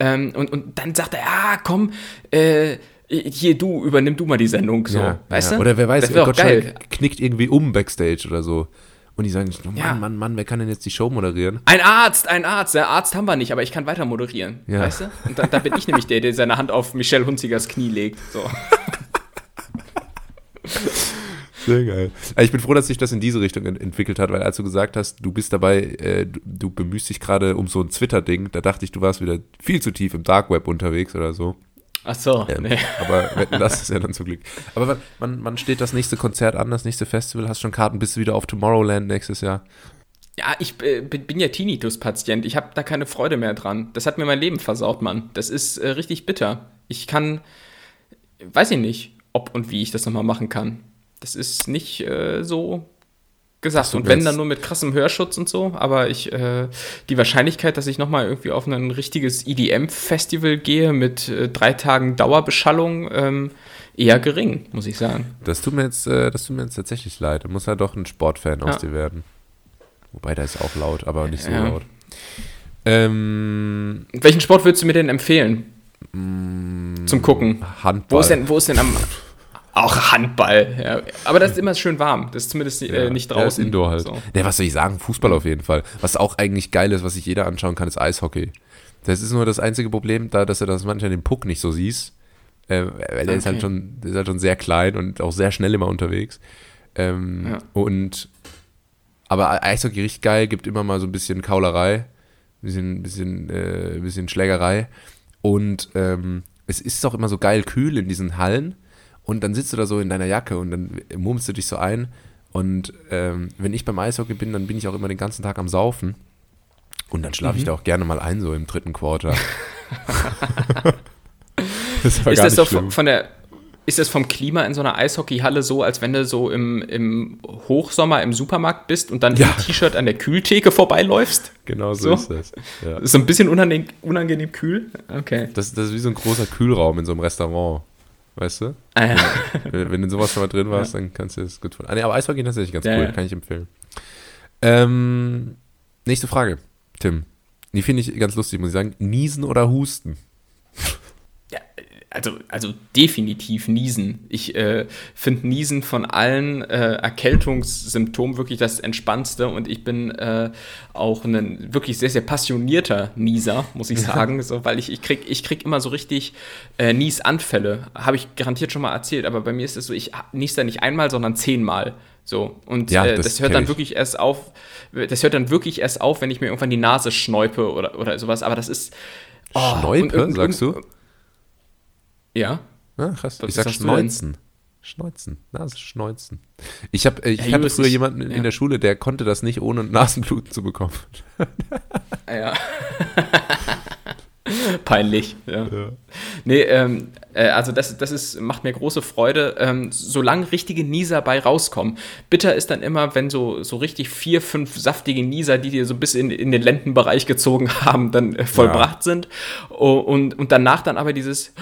Ähm, und, und dann sagt er, ja, komm, äh, hier du, übernimm du mal die Sendung, so, weißt du? Oder wer weiß, Gottschalk knickt irgendwie um Backstage oder so. Und die sagen, oh Mann, ja. Mann, Mann, wer kann denn jetzt die Show moderieren? Ein Arzt, ein Arzt. Der Arzt haben wir nicht, aber ich kann weiter moderieren. Ja. Weißt du? Und da, da bin ich nämlich der, der seine Hand auf Michelle Hunzigers Knie legt. So. Sehr geil. Ich bin froh, dass sich das in diese Richtung entwickelt hat, weil als du gesagt hast, du bist dabei, äh, du, du, bemühst dich gerade um so ein Twitter-Ding, da dachte ich, du warst wieder viel zu tief im Dark Web unterwegs oder so. Ach so, ähm, nee. Aber das ist ja dann zum Glück. Aber man, man steht das nächste Konzert an, das nächste Festival, hast schon Karten, bist du wieder auf Tomorrowland nächstes Jahr? Ja, ich äh, bin ja Tinnitus-Patient. Ich habe da keine Freude mehr dran. Das hat mir mein Leben versaut, Mann. Das ist äh, richtig bitter. Ich kann, weiß ich nicht, ob und wie ich das nochmal machen kann. Das ist nicht äh, so gesagt. Und wenn dann nur mit krassem Hörschutz und so, aber ich, äh, die Wahrscheinlichkeit, dass ich nochmal irgendwie auf ein richtiges EDM-Festival gehe mit äh, drei Tagen Dauerbeschallung, ähm, eher gering, muss ich sagen. Das tut mir jetzt, äh, das tut mir jetzt tatsächlich leid. Da muss ja doch ein Sportfan ja. aus dir werden. Wobei, da ist auch laut, aber nicht so ja. laut. Ähm, Welchen Sport würdest du mir denn empfehlen? Mm, Zum Gucken. Handball. Wo ist denn, wo ist denn am auch Handball, ja. Aber das ist immer schön warm. Das ist zumindest äh, nicht draußen. Ja, Indoor halt. So. Ja, was soll ich sagen? Fußball auf jeden Fall. Was auch eigentlich geil ist, was sich jeder anschauen kann, ist Eishockey. Das ist nur das einzige Problem, da, dass du das manchmal den Puck nicht so siehst. Äh, weil der okay. ist halt schon, der ist halt schon sehr klein und auch sehr schnell immer unterwegs. Ähm, ja. Und aber Eishockey richtig geil, gibt immer mal so ein bisschen Kaulerei, bisschen, bisschen, äh, bisschen Schlägerei. Und ähm, es ist auch immer so geil kühl in diesen Hallen. Und dann sitzt du da so in deiner Jacke und dann murmst du dich so ein. Und ähm, wenn ich beim Eishockey bin, dann bin ich auch immer den ganzen Tag am Saufen. Und dann schlafe mhm. ich da auch gerne mal ein, so im dritten Quarter. das ist das so von, von der ist es vom Klima in so einer Eishockeyhalle so, als wenn du so im, im Hochsommer im Supermarkt bist und dann ja. im T-Shirt an der Kühltheke vorbeiläufst? Genau so, so. ist das. Ja. Ist so ein bisschen unangenehm, unangenehm kühl? Okay. Das, das ist wie so ein großer Kühlraum in so einem Restaurant. Weißt du? Ah, ja. wenn, wenn du sowas schon mal drin warst, ja. dann kannst du das gut von. Ah, nee, aber Eishockey ist tatsächlich ganz ja, cool, kann ich empfehlen. Ähm, nächste Frage, Tim. Die finde ich ganz lustig, muss ich sagen. Niesen oder Husten? Also, also definitiv Niesen. Ich äh, finde Niesen von allen äh, Erkältungssymptomen wirklich das entspannendste und ich bin äh, auch ein wirklich sehr, sehr passionierter Nieser, muss ich sagen, so, weil ich, ich, krieg, ich krieg immer so richtig äh, Niesanfälle. Habe ich garantiert schon mal erzählt, aber bei mir ist es so, ich niese da nicht einmal, sondern zehnmal. So, und ja, äh, das, das hört dann ich. wirklich erst auf, das hört dann wirklich erst auf, wenn ich mir irgendwann die Nase schnäupe oder, oder sowas, aber das ist. Oh, Schnäupe, sagst du? Ja. Ah, krass. Was ich sag Schneuzen. Schneuzen, Nasenschneuzen. Ich, hab, ich ja, hatte früher jemanden in, ja. in der Schule, der konnte das nicht, ohne Nasenbluten zu bekommen. ja. Peinlich, ja. ja. Nee, ähm, äh, also das, das ist, macht mir große Freude, ähm, solange richtige Nieser bei rauskommen. Bitter ist dann immer, wenn so, so richtig vier, fünf saftige Nieser, die dir so bis in, in den Lendenbereich gezogen haben, dann äh, vollbracht ja. sind. Und, und danach dann aber dieses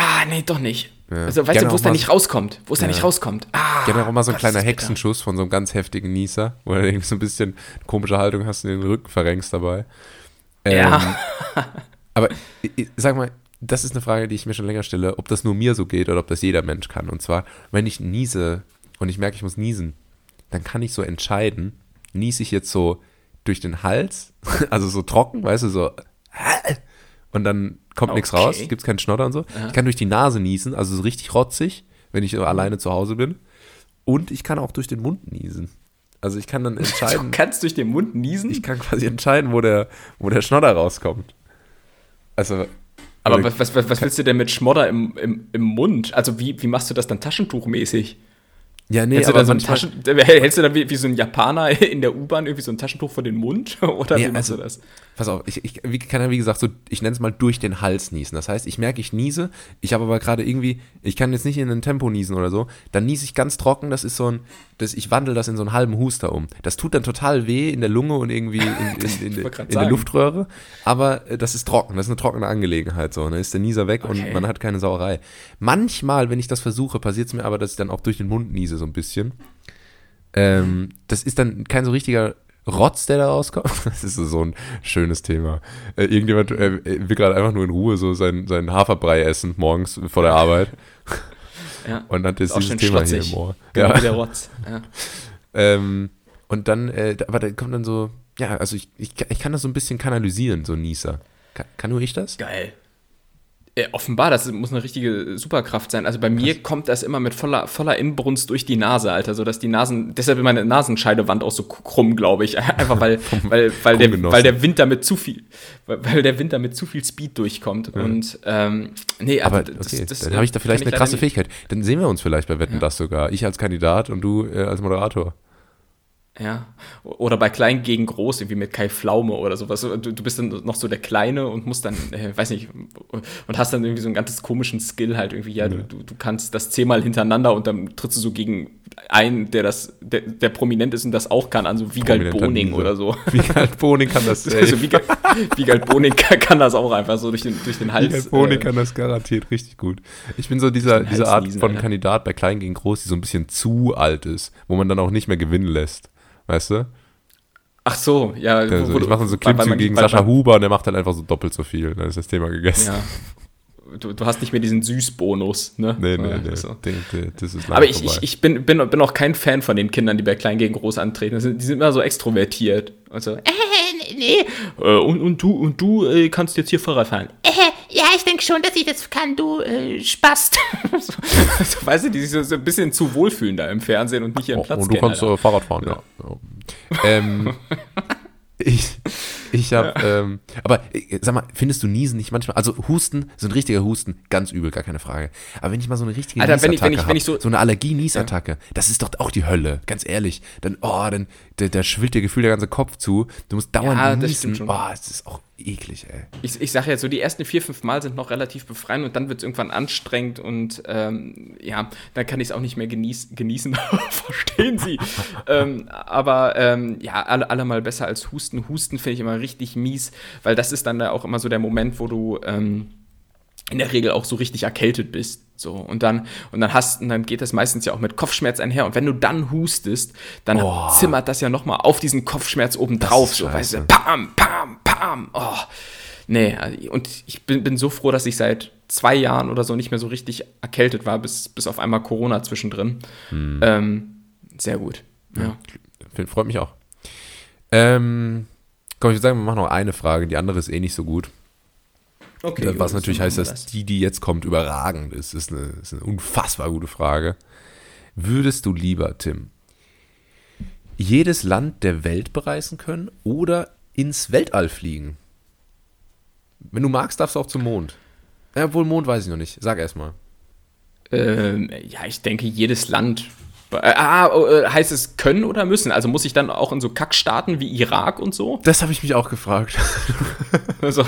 Ah, nee, doch nicht. Ja. Also, weißt Gerne du, wo es da nicht rauskommt? Wo es ja. da nicht rauskommt. Ah, Gerne auch mal so ein Gott, kleiner Hexenschuss von so einem ganz heftigen Nieser, wo du irgendwie so ein bisschen komische Haltung hast und den Rücken verrenkst dabei. Ähm, ja. aber sag mal, das ist eine Frage, die ich mir schon länger stelle, ob das nur mir so geht oder ob das jeder Mensch kann. Und zwar, wenn ich niese und ich merke, ich muss niesen, dann kann ich so entscheiden, niese ich jetzt so durch den Hals, also so trocken, weißt du, so und dann kommt okay. nichts raus, gibt es keinen Schnotter und so. Aha. Ich kann durch die Nase niesen, also so richtig rotzig, wenn ich alleine zu Hause bin. Und ich kann auch durch den Mund niesen. Also ich kann dann entscheiden. Du kannst durch den Mund niesen? Ich kann quasi entscheiden, wo der, wo der Schnodder rauskommt. Also. Aber was, was, was willst du denn mit Schmodder im, im, im Mund? Also wie, wie machst du das dann taschentuchmäßig? Ja, nee, hältst du, dann so ein Taschen, hältst du dann wie, wie, so ein Japaner in der U-Bahn irgendwie so ein Taschentuch vor den Mund? Oder nee, wie machst also, du das? Pass auf, ich, ich wie, kann ja wie gesagt so, ich nenne es mal durch den Hals niesen. Das heißt, ich merke, ich niese, ich habe aber gerade irgendwie, ich kann jetzt nicht in ein Tempo niesen oder so, dann niese ich ganz trocken, das ist so ein, das, ich wandle das in so einen halben Huster um. Das tut dann total weh in der Lunge und irgendwie in, in, in, in der Luftröhre, aber äh, das ist trocken, das ist eine trockene Angelegenheit so. Dann ist der Nieser weg okay. und man hat keine Sauerei. Manchmal, wenn ich das versuche, passiert es mir aber, dass ich dann auch durch den Mund niese so ein bisschen. Ähm, das ist dann kein so richtiger Rotz, der da rauskommt. Das ist so ein schönes Thema. Äh, irgendjemand äh, will gerade einfach nur in Ruhe so seinen, seinen Haferbrei essen morgens vor der Arbeit. Ja. Und dann ist, ist dieses Thema schlotzig. hier im Ohr. Genau ja. wie der Rotz. Ja. ähm, und dann, äh, aber da kommt dann so, ja, also ich, ich, ich kann das so ein bisschen kanalisieren, so Nieser. Kann, kann nur ich das? Geil. Äh, offenbar, das muss eine richtige Superkraft sein. Also bei mir Krass. kommt das immer mit voller, voller Inbrunst durch die Nase, Alter, so dass die Nasen, deshalb ist meine Nasenscheidewand auch so krumm, glaube ich. Einfach weil, weil, weil, der, weil der Wind damit zu viel, weil der Wind damit zu viel Speed durchkommt. Ja. Und ähm, nee, aber okay, das, das, dann habe ich da vielleicht eine krasse Fähigkeit. Dann sehen wir uns vielleicht bei Wetten ja. das sogar. Ich als Kandidat und du äh, als Moderator. Ja. Oder bei Klein gegen Groß, irgendwie mit Kai Pflaume oder sowas. Du, du bist dann noch so der Kleine und musst dann, äh, weiß nicht, und hast dann irgendwie so einen ganz komischen Skill halt irgendwie, ja. Du, du kannst das zehnmal hintereinander und dann trittst du so gegen einen, der das, der, der prominent ist und das auch kann, also Wiegald Boning oder so. Wiegald Boning kann das. also Wiegald, Wiegald Boning kann, kann, das auch einfach so durch den, durch den Hals. Wiegald Boning äh, kann das garantiert richtig gut. Ich bin so dieser, diese Art von. Kandidat bei Klein gegen Groß, die so ein bisschen zu alt ist, wo man dann auch nicht mehr gewinnen lässt. Weißt du? Ach so, ja. Also, ich mache so Klimmzüge gegen Sascha Huber und der macht dann einfach so doppelt so viel. Dann ist das Thema gegessen. Ja. Du, du hast nicht mehr diesen Süßbonus, ne? Nee, nee, nee. So. Den, den, das ist Aber ich, ich, ich bin, bin, bin auch kein Fan von den Kindern, die bei Klein gegen Groß antreten. Die sind, die sind immer so extrovertiert. Und so, äh, nee. Äh, und, und du, und du äh, kannst jetzt hier Fahrrad fahren. Äh, ja, ich denke schon, dass ich das kann, du äh, Spast. so, also, weißt du, die sich so, so, ein bisschen zu wohlfühlen da im Fernsehen und nicht ihren oh, Platz Und du kannst äh, Fahrrad fahren, ja. ja. ähm, ich, ich habe, ja. ähm, aber äh, sag mal, findest du Niesen nicht manchmal, also Husten, so ein richtiger Husten, ganz übel, gar keine Frage. Aber wenn ich mal so eine richtige Alter, Niesattacke wenn ich, wenn ich, wenn ich so, so eine Allergie-Niesattacke, ja. das ist doch auch die Hölle, ganz ehrlich. Dann, oh, dann, da, da schwillt dir gefühlt der ganze Kopf zu. Du musst dauernd ja, niesen. Oh, das ist auch eklig, ey. Ich, ich sage jetzt so, die ersten vier, fünf Mal sind noch relativ befreiend und dann wird es irgendwann anstrengend und ähm, ja, dann kann ich es auch nicht mehr genieß, genießen. Verstehen Sie? ähm, aber ähm, ja, alle, mal besser als Husten. Husten finde ich immer richtig mies, weil das ist dann da auch immer so der Moment, wo du ähm, in der Regel auch so richtig erkältet bist. So, und dann, und dann hast, und dann geht das meistens ja auch mit Kopfschmerz einher. Und wenn du dann hustest, dann oh. zimmert das ja nochmal auf diesen Kopfschmerz oben drauf. So, weißt du, pam, pam, pam. Oh. Nee, und ich bin, bin so froh, dass ich seit zwei Jahren oder so nicht mehr so richtig erkältet war, bis, bis auf einmal Corona zwischendrin. Hm. Ähm, sehr gut. Ja. ja. Freut mich auch. Ähm, komm, ich würde sagen, wir machen noch eine Frage. Die andere ist eh nicht so gut. Okay, Was natürlich heißt, dass das. die, die jetzt kommt, überragend ist. Das ist eine, ist eine unfassbar gute Frage. Würdest du lieber, Tim, jedes Land der Welt bereisen können oder ins Weltall fliegen? Wenn du magst, darfst du auch zum Mond. Ja, obwohl Mond weiß ich noch nicht. Sag erst mal. Ähm, ja, ich denke, jedes Land äh, ah, oh, äh, heißt es können oder müssen? Also muss ich dann auch in so Kackstaaten wie Irak und so? Das habe ich mich auch gefragt. also,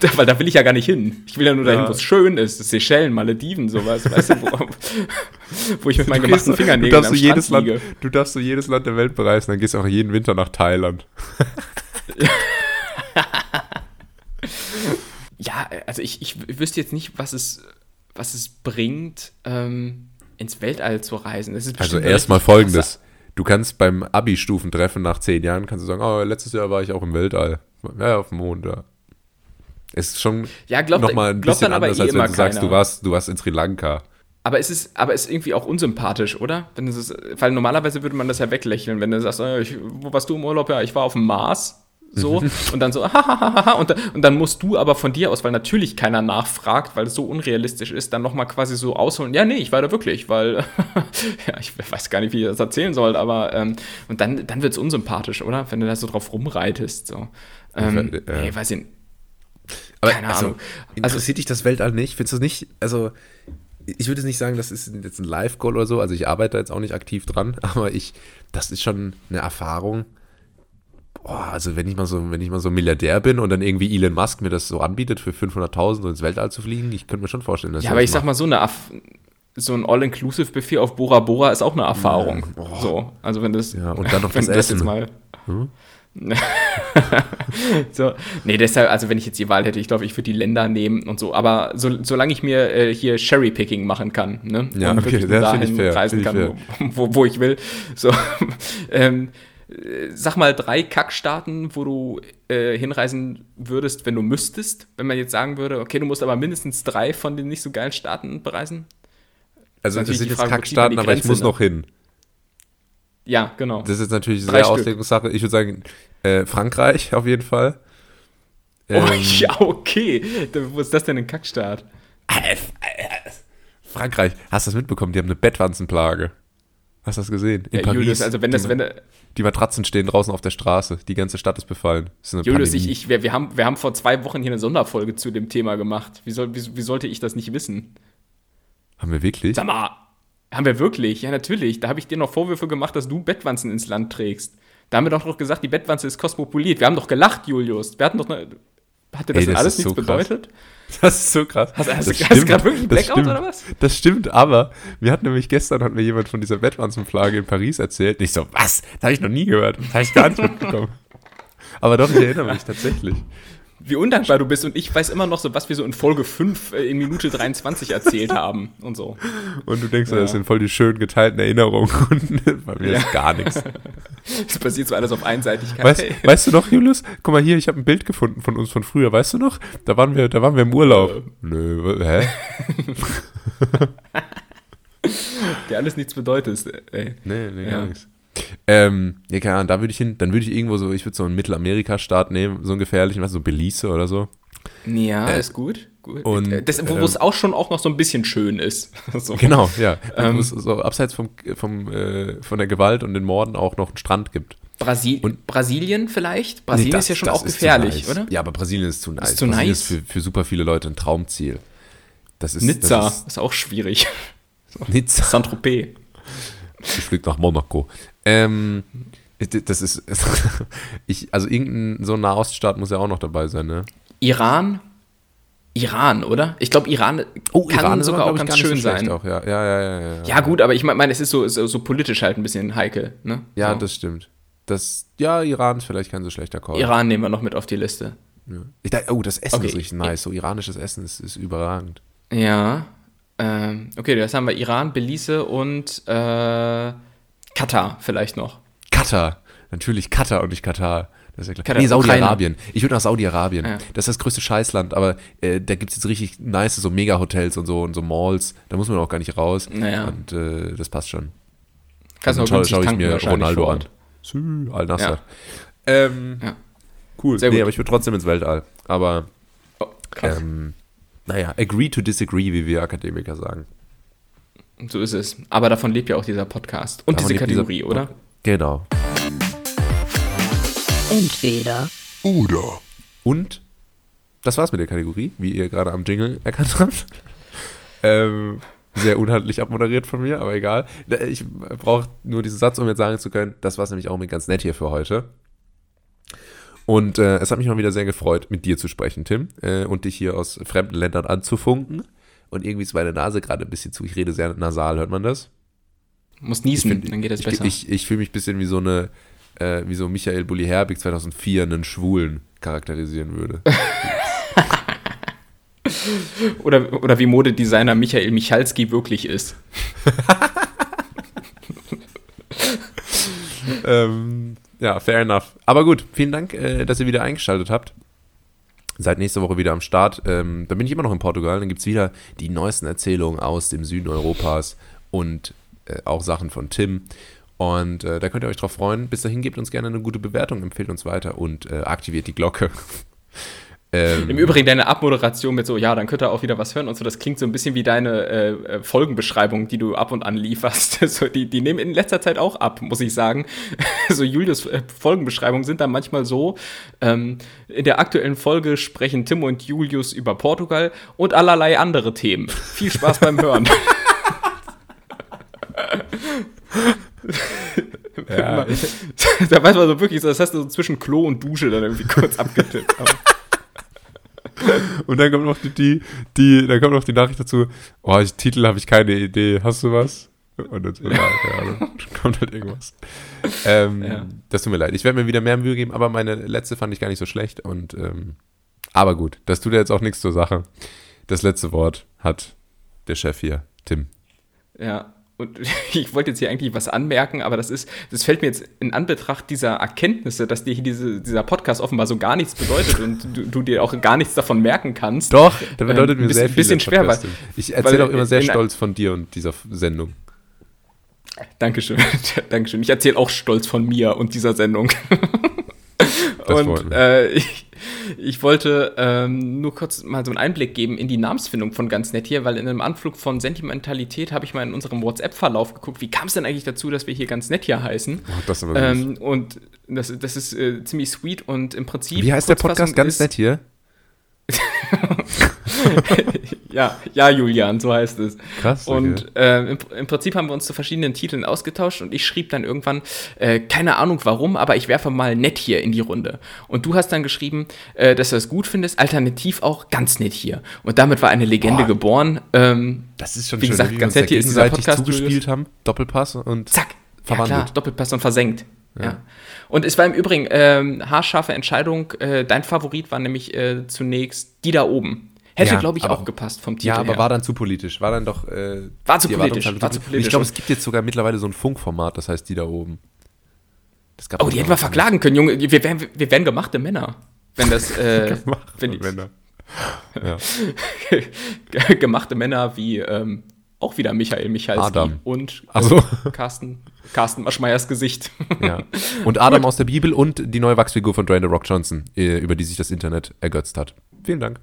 da, weil da will ich ja gar nicht hin. Ich will ja nur dahin, ja. wo es schön ist. Seychellen, Malediven, sowas. Weißt du, wo, wo ich mit meinen gemachten Fingernägeln du darfst am jedes Land, Du darfst so jedes Land der Welt bereisen, dann gehst du auch jeden Winter nach Thailand. ja, also ich, ich wüsste jetzt nicht, was es, was es bringt, ähm, ins Weltall zu reisen. also erstmal folgendes. Du kannst beim Abi-Stufentreffen nach zehn Jahren kannst du sagen, oh, letztes Jahr war ich auch im Weltall. Ja, auf dem Mond, ja. Es ist schon ja, glaubt, nochmal ein bisschen anders, eh als wenn du sagst, du warst, du warst in Sri Lanka. Aber es ist, aber es ist irgendwie auch unsympathisch, oder? Denn ist, weil normalerweise würde man das ja weglächeln, wenn du sagst, oh, ich, wo warst du im Urlaub? Ja, ich war auf dem Mars. So und dann so, hahaha, und, und dann musst du aber von dir aus, weil natürlich keiner nachfragt, weil es so unrealistisch ist, dann nochmal quasi so ausholen, ja, nee, ich war da wirklich, weil, ja, ich weiß gar nicht, wie ich das erzählen soll, aber, ähm, und dann, dann wird es unsympathisch, oder? Wenn du da so drauf rumreitest, so. Ähm, äh, nee, weiß ich nicht. Aber Keine also, Ahnung. Interessiert also, dich das Weltall nicht? Findest du es nicht, also ich würde jetzt nicht sagen, das ist jetzt ein Live-Goal oder so, also ich arbeite jetzt auch nicht aktiv dran, aber ich, das ist schon eine Erfahrung. Boah, also wenn ich mal so, wenn ich mal so Milliardär bin und dann irgendwie Elon Musk mir das so anbietet, für 500.000 so ins Weltall zu fliegen, ich könnte mir schon vorstellen, dass Ja, aber ich mache. sag mal so eine so ein All-Inclusive-Buffet auf Bora Bora ist auch eine Erfahrung. Ja, so, also wenn das ja, und dann noch das Essen. Das jetzt mal hm? so, nee, deshalb, also wenn ich jetzt die Wahl hätte, ich glaube, ich würde die Länder nehmen und so. Aber so, solange ich mir äh, hier Cherry-Picking machen kann, ne? Ja, und okay, das dahin ich fair, reisen kann, wo, wo, ich will. So, ähm, sag mal drei Kackstaaten, wo du äh, hinreisen würdest, wenn du müsstest. Wenn man jetzt sagen würde, okay, du musst aber mindestens drei von den nicht so geilen Staaten bereisen. Also das, das sind jetzt Kackstaaten, aber ich muss noch hin. Ja, genau. Das ist natürlich eine sehr Auslegungssache. Ich würde sagen, äh, Frankreich auf jeden Fall. Oh, ähm, oh, ja, okay. Wo ist das denn ein Kackstaat? Frankreich. Hast du das mitbekommen? Die haben eine Bettwanzenplage. Hast du das gesehen? In ja, Paris. Julius, also wenn das, die, wenn die Matratzen stehen draußen auf der Straße. Die ganze Stadt ist befallen. Ist Julius, ich, ich, wir, wir, haben, wir haben vor zwei Wochen hier eine Sonderfolge zu dem Thema gemacht. Wie, soll, wie, wie sollte ich das nicht wissen? Haben wir wirklich? Sag mal, haben wir wirklich? Ja, natürlich. Da habe ich dir noch Vorwürfe gemacht, dass du Bettwanzen ins Land trägst. Da haben wir doch noch gesagt, die Bettwanze ist kosmopolit. Wir haben doch gelacht, Julius. Wir hatten doch eine. Hat dir das, Ey, das alles nichts so bedeutet? Das ist so krass. Hast, hast, hast du gerade wirklich Blackout stimmt, oder was? Das stimmt, aber wir hatten nämlich gestern, hat mir jemand von dieser Bettwanzenplage in Paris erzählt. Ich so, was? Das habe ich noch nie gehört. Das habe ich gar nicht mitbekommen. aber doch, ich erinnere mich tatsächlich wie undankbar du bist und ich weiß immer noch so, was wir so in Folge 5 äh, in Minute 23 erzählt haben und so. Und du denkst, ja. das sind voll die schön geteilten Erinnerungen und bei mir ja. ist gar nichts. Es passiert so alles auf Einseitigkeit. Weißt, weißt, du noch, Julius? Guck mal hier, ich habe ein Bild gefunden von uns von früher, weißt du noch? Da waren wir, da waren wir im Urlaub. Äh. Nö, hä? Der alles nichts bedeutet, ey. Nee, nee, gar nichts. Ähm, ja, keine Ahnung, da würde ich hin, dann würde ich irgendwo so, ich würde so einen Mittelamerika-Staat nehmen, so einen gefährlichen, was so Belize oder so. Ja, äh, ist gut. gut. Und, äh, das, wo äh, es auch schon auch noch so ein bisschen schön ist. so. Genau, ja. Ähm, so abseits vom, vom, äh, von der Gewalt und den Morden auch noch einen Strand gibt. Brasil und, Brasilien vielleicht? Brasilien nee, das, ist ja schon auch gefährlich, nice. oder? Ja, aber Brasilien ist zu nice. Ist zu Brasilien nice. ist für, für super viele Leute ein Traumziel. Das ist, Nizza das ist, ist auch schwierig. Nizza. Saint-Tropez. Ich fliege nach Monaco. Ähm, das ist, ich, also irgendein so ein Nahoststaat muss ja auch noch dabei sein, ne? Iran? Iran, oder? Ich glaube, Iran oh, kann Iran sogar auch ganz schön so sein. Auch, ja. Ja, ja, ja, ja, ja, gut, aber ich meine, es ist so, so, so, politisch halt ein bisschen heikel, ne? Ja, so. das stimmt. Das, ja, Iran ist vielleicht kein so schlechter Call. Iran nehmen wir noch mit auf die Liste. Ich dachte, oh, das Essen okay. ist richtig nice. So iranisches Essen ist, ist überragend. Ja. Ähm, okay, das haben wir Iran, Belize und äh, Katar vielleicht noch. Katar, natürlich Katar und nicht Katar. Das ist ja klar. Nee, Saudi-Arabien. Ich würde nach Saudi-Arabien. Ja. Das ist das größte Scheißland, aber äh, da gibt es jetzt richtig nice so Mega-Hotels und so und so Malls. Da muss man auch gar nicht raus. Naja. Und äh, das passt schon. Kannst also, schau, schau ich mir Ronaldo an. Sü, Al Nasser. Ja. Ähm, ja. Cool. Sehr nee, aber ich würde trotzdem ins Weltall. Aber oh, ähm, naja, agree to disagree, wie wir Akademiker sagen. So ist es. Aber davon lebt ja auch dieser Podcast. Und davon diese Kategorie, dieser, oder? Genau. Entweder oder. Und das war's mit der Kategorie, wie ihr gerade am Jingle erkannt habt. ähm, sehr unhandlich abmoderiert von mir, aber egal. Ich brauche nur diesen Satz, um jetzt sagen zu können, das war's nämlich auch mit ganz nett hier für heute. Und äh, es hat mich mal wieder sehr gefreut, mit dir zu sprechen, Tim, äh, und dich hier aus fremden Ländern anzufunken und irgendwie ist meine Nase gerade ein bisschen zu. Ich rede sehr nasal, hört man das? Muss niesen, find, dann geht das besser. Ich, ich, ich fühle mich ein bisschen wie so eine, äh, wie so Michael Bulli Herbig 2004 einen Schwulen charakterisieren würde. oder, oder wie Modedesigner Michael Michalski wirklich ist. ähm, ja, fair enough. Aber gut, vielen Dank, äh, dass ihr wieder eingeschaltet habt. Seid nächste Woche wieder am Start. Ähm, dann bin ich immer noch in Portugal. Dann gibt es wieder die neuesten Erzählungen aus dem Süden Europas und äh, auch Sachen von Tim. Und äh, da könnt ihr euch drauf freuen. Bis dahin gebt uns gerne eine gute Bewertung, empfehlt uns weiter und äh, aktiviert die Glocke. Ähm, Im Übrigen deine Abmoderation mit so, ja, dann könnt ihr auch wieder was hören und so, das klingt so ein bisschen wie deine äh, äh Folgenbeschreibung, die du ab und an lieferst. so, die, die nehmen in letzter Zeit auch ab, muss ich sagen. so Julius äh, Folgenbeschreibungen sind dann manchmal so, ähm, in der aktuellen Folge sprechen Tim und Julius über Portugal und allerlei andere Themen. Viel Spaß beim Hören. ja. da weiß man so wirklich, das hast du so zwischen Klo und Dusche dann irgendwie kurz abgetippt. Und dann kommt noch die, die, die, dann kommt noch die Nachricht dazu, oh, ich, Titel habe ich keine Idee, hast du was? Und dann, so, ja, ja, kommt halt irgendwas. Ähm, ja. Das tut mir leid. Ich werde mir wieder mehr Mühe geben, aber meine letzte fand ich gar nicht so schlecht. Und ähm, aber gut, das tut ja jetzt auch nichts zur Sache. Das letzte Wort hat der Chef hier, Tim. Ja, und ich wollte jetzt hier eigentlich was anmerken, aber das ist, das fällt mir jetzt in Anbetracht dieser Erkenntnisse, dass dir hier diese, dieser Podcast offenbar so gar nichts bedeutet und du, du, dir auch gar nichts davon merken kannst. Doch, der bedeutet ähm, mir sehr viel. bisschen schwer, weil, ich erzähle auch immer sehr stolz von dir und dieser Sendung. Dankeschön, Dankeschön. Ich erzähle auch stolz von mir und dieser Sendung. und äh, ich, ich wollte ähm, nur kurz mal so einen Einblick geben in die Namensfindung von ganz nett hier, weil in einem Anflug von Sentimentalität habe ich mal in unserem WhatsApp-Verlauf geguckt, wie kam es denn eigentlich dazu, dass wir hier ganz nett hier heißen? Oh, das aber ähm, und das, das ist äh, ziemlich sweet und im Prinzip. Wie heißt der Podcast ganz nett hier? ja, ja, Julian, so heißt es. Krass. Okay. Und äh, im, im, Prinzip haben wir uns zu verschiedenen Titeln ausgetauscht und ich schrieb dann irgendwann, äh, keine Ahnung warum, aber ich werfe mal nett hier in die Runde. Und du hast dann geschrieben, äh, dass du es gut findest, alternativ auch ganz nett hier. Und damit war eine Legende Boah. geboren. Ähm, das ist schon wie schön, gesagt, wie ganz nett hier ist dieser Podcast zugespielt haben, Doppelpass und zack, verwandelt. Ja, klar, Doppelpass und versenkt. Ja. Und es war im Übrigen ähm, haarscharfe Entscheidung. Äh, dein Favorit war nämlich äh, zunächst die da oben. Hätte, ja, glaube ich, aber, auch gepasst vom Titel. Ja, aber her. war dann zu politisch. War dann doch. Äh, war, zu politisch, war zu politisch. Ich glaube, es gibt jetzt sogar mittlerweile so ein Funkformat, das heißt die da oben. oh, die hätten wir verklagen können, Junge. Wir wären, wir wären gemachte Männer. Wenn das. Äh, die, Männer. Gemachte Männer wie. Ähm, auch wieder Michael Michalski Adam. und also. Carsten, Carsten Maschmeyers Gesicht. Ja. Und Adam aus der Bibel und die neue Wachsfigur von Dwayne The Rock Johnson, äh, über die sich das Internet ergötzt hat. Vielen Dank.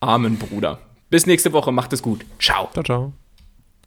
Amen, Bruder. Bis nächste Woche. Macht es gut. Ciao. Ciao, ciao.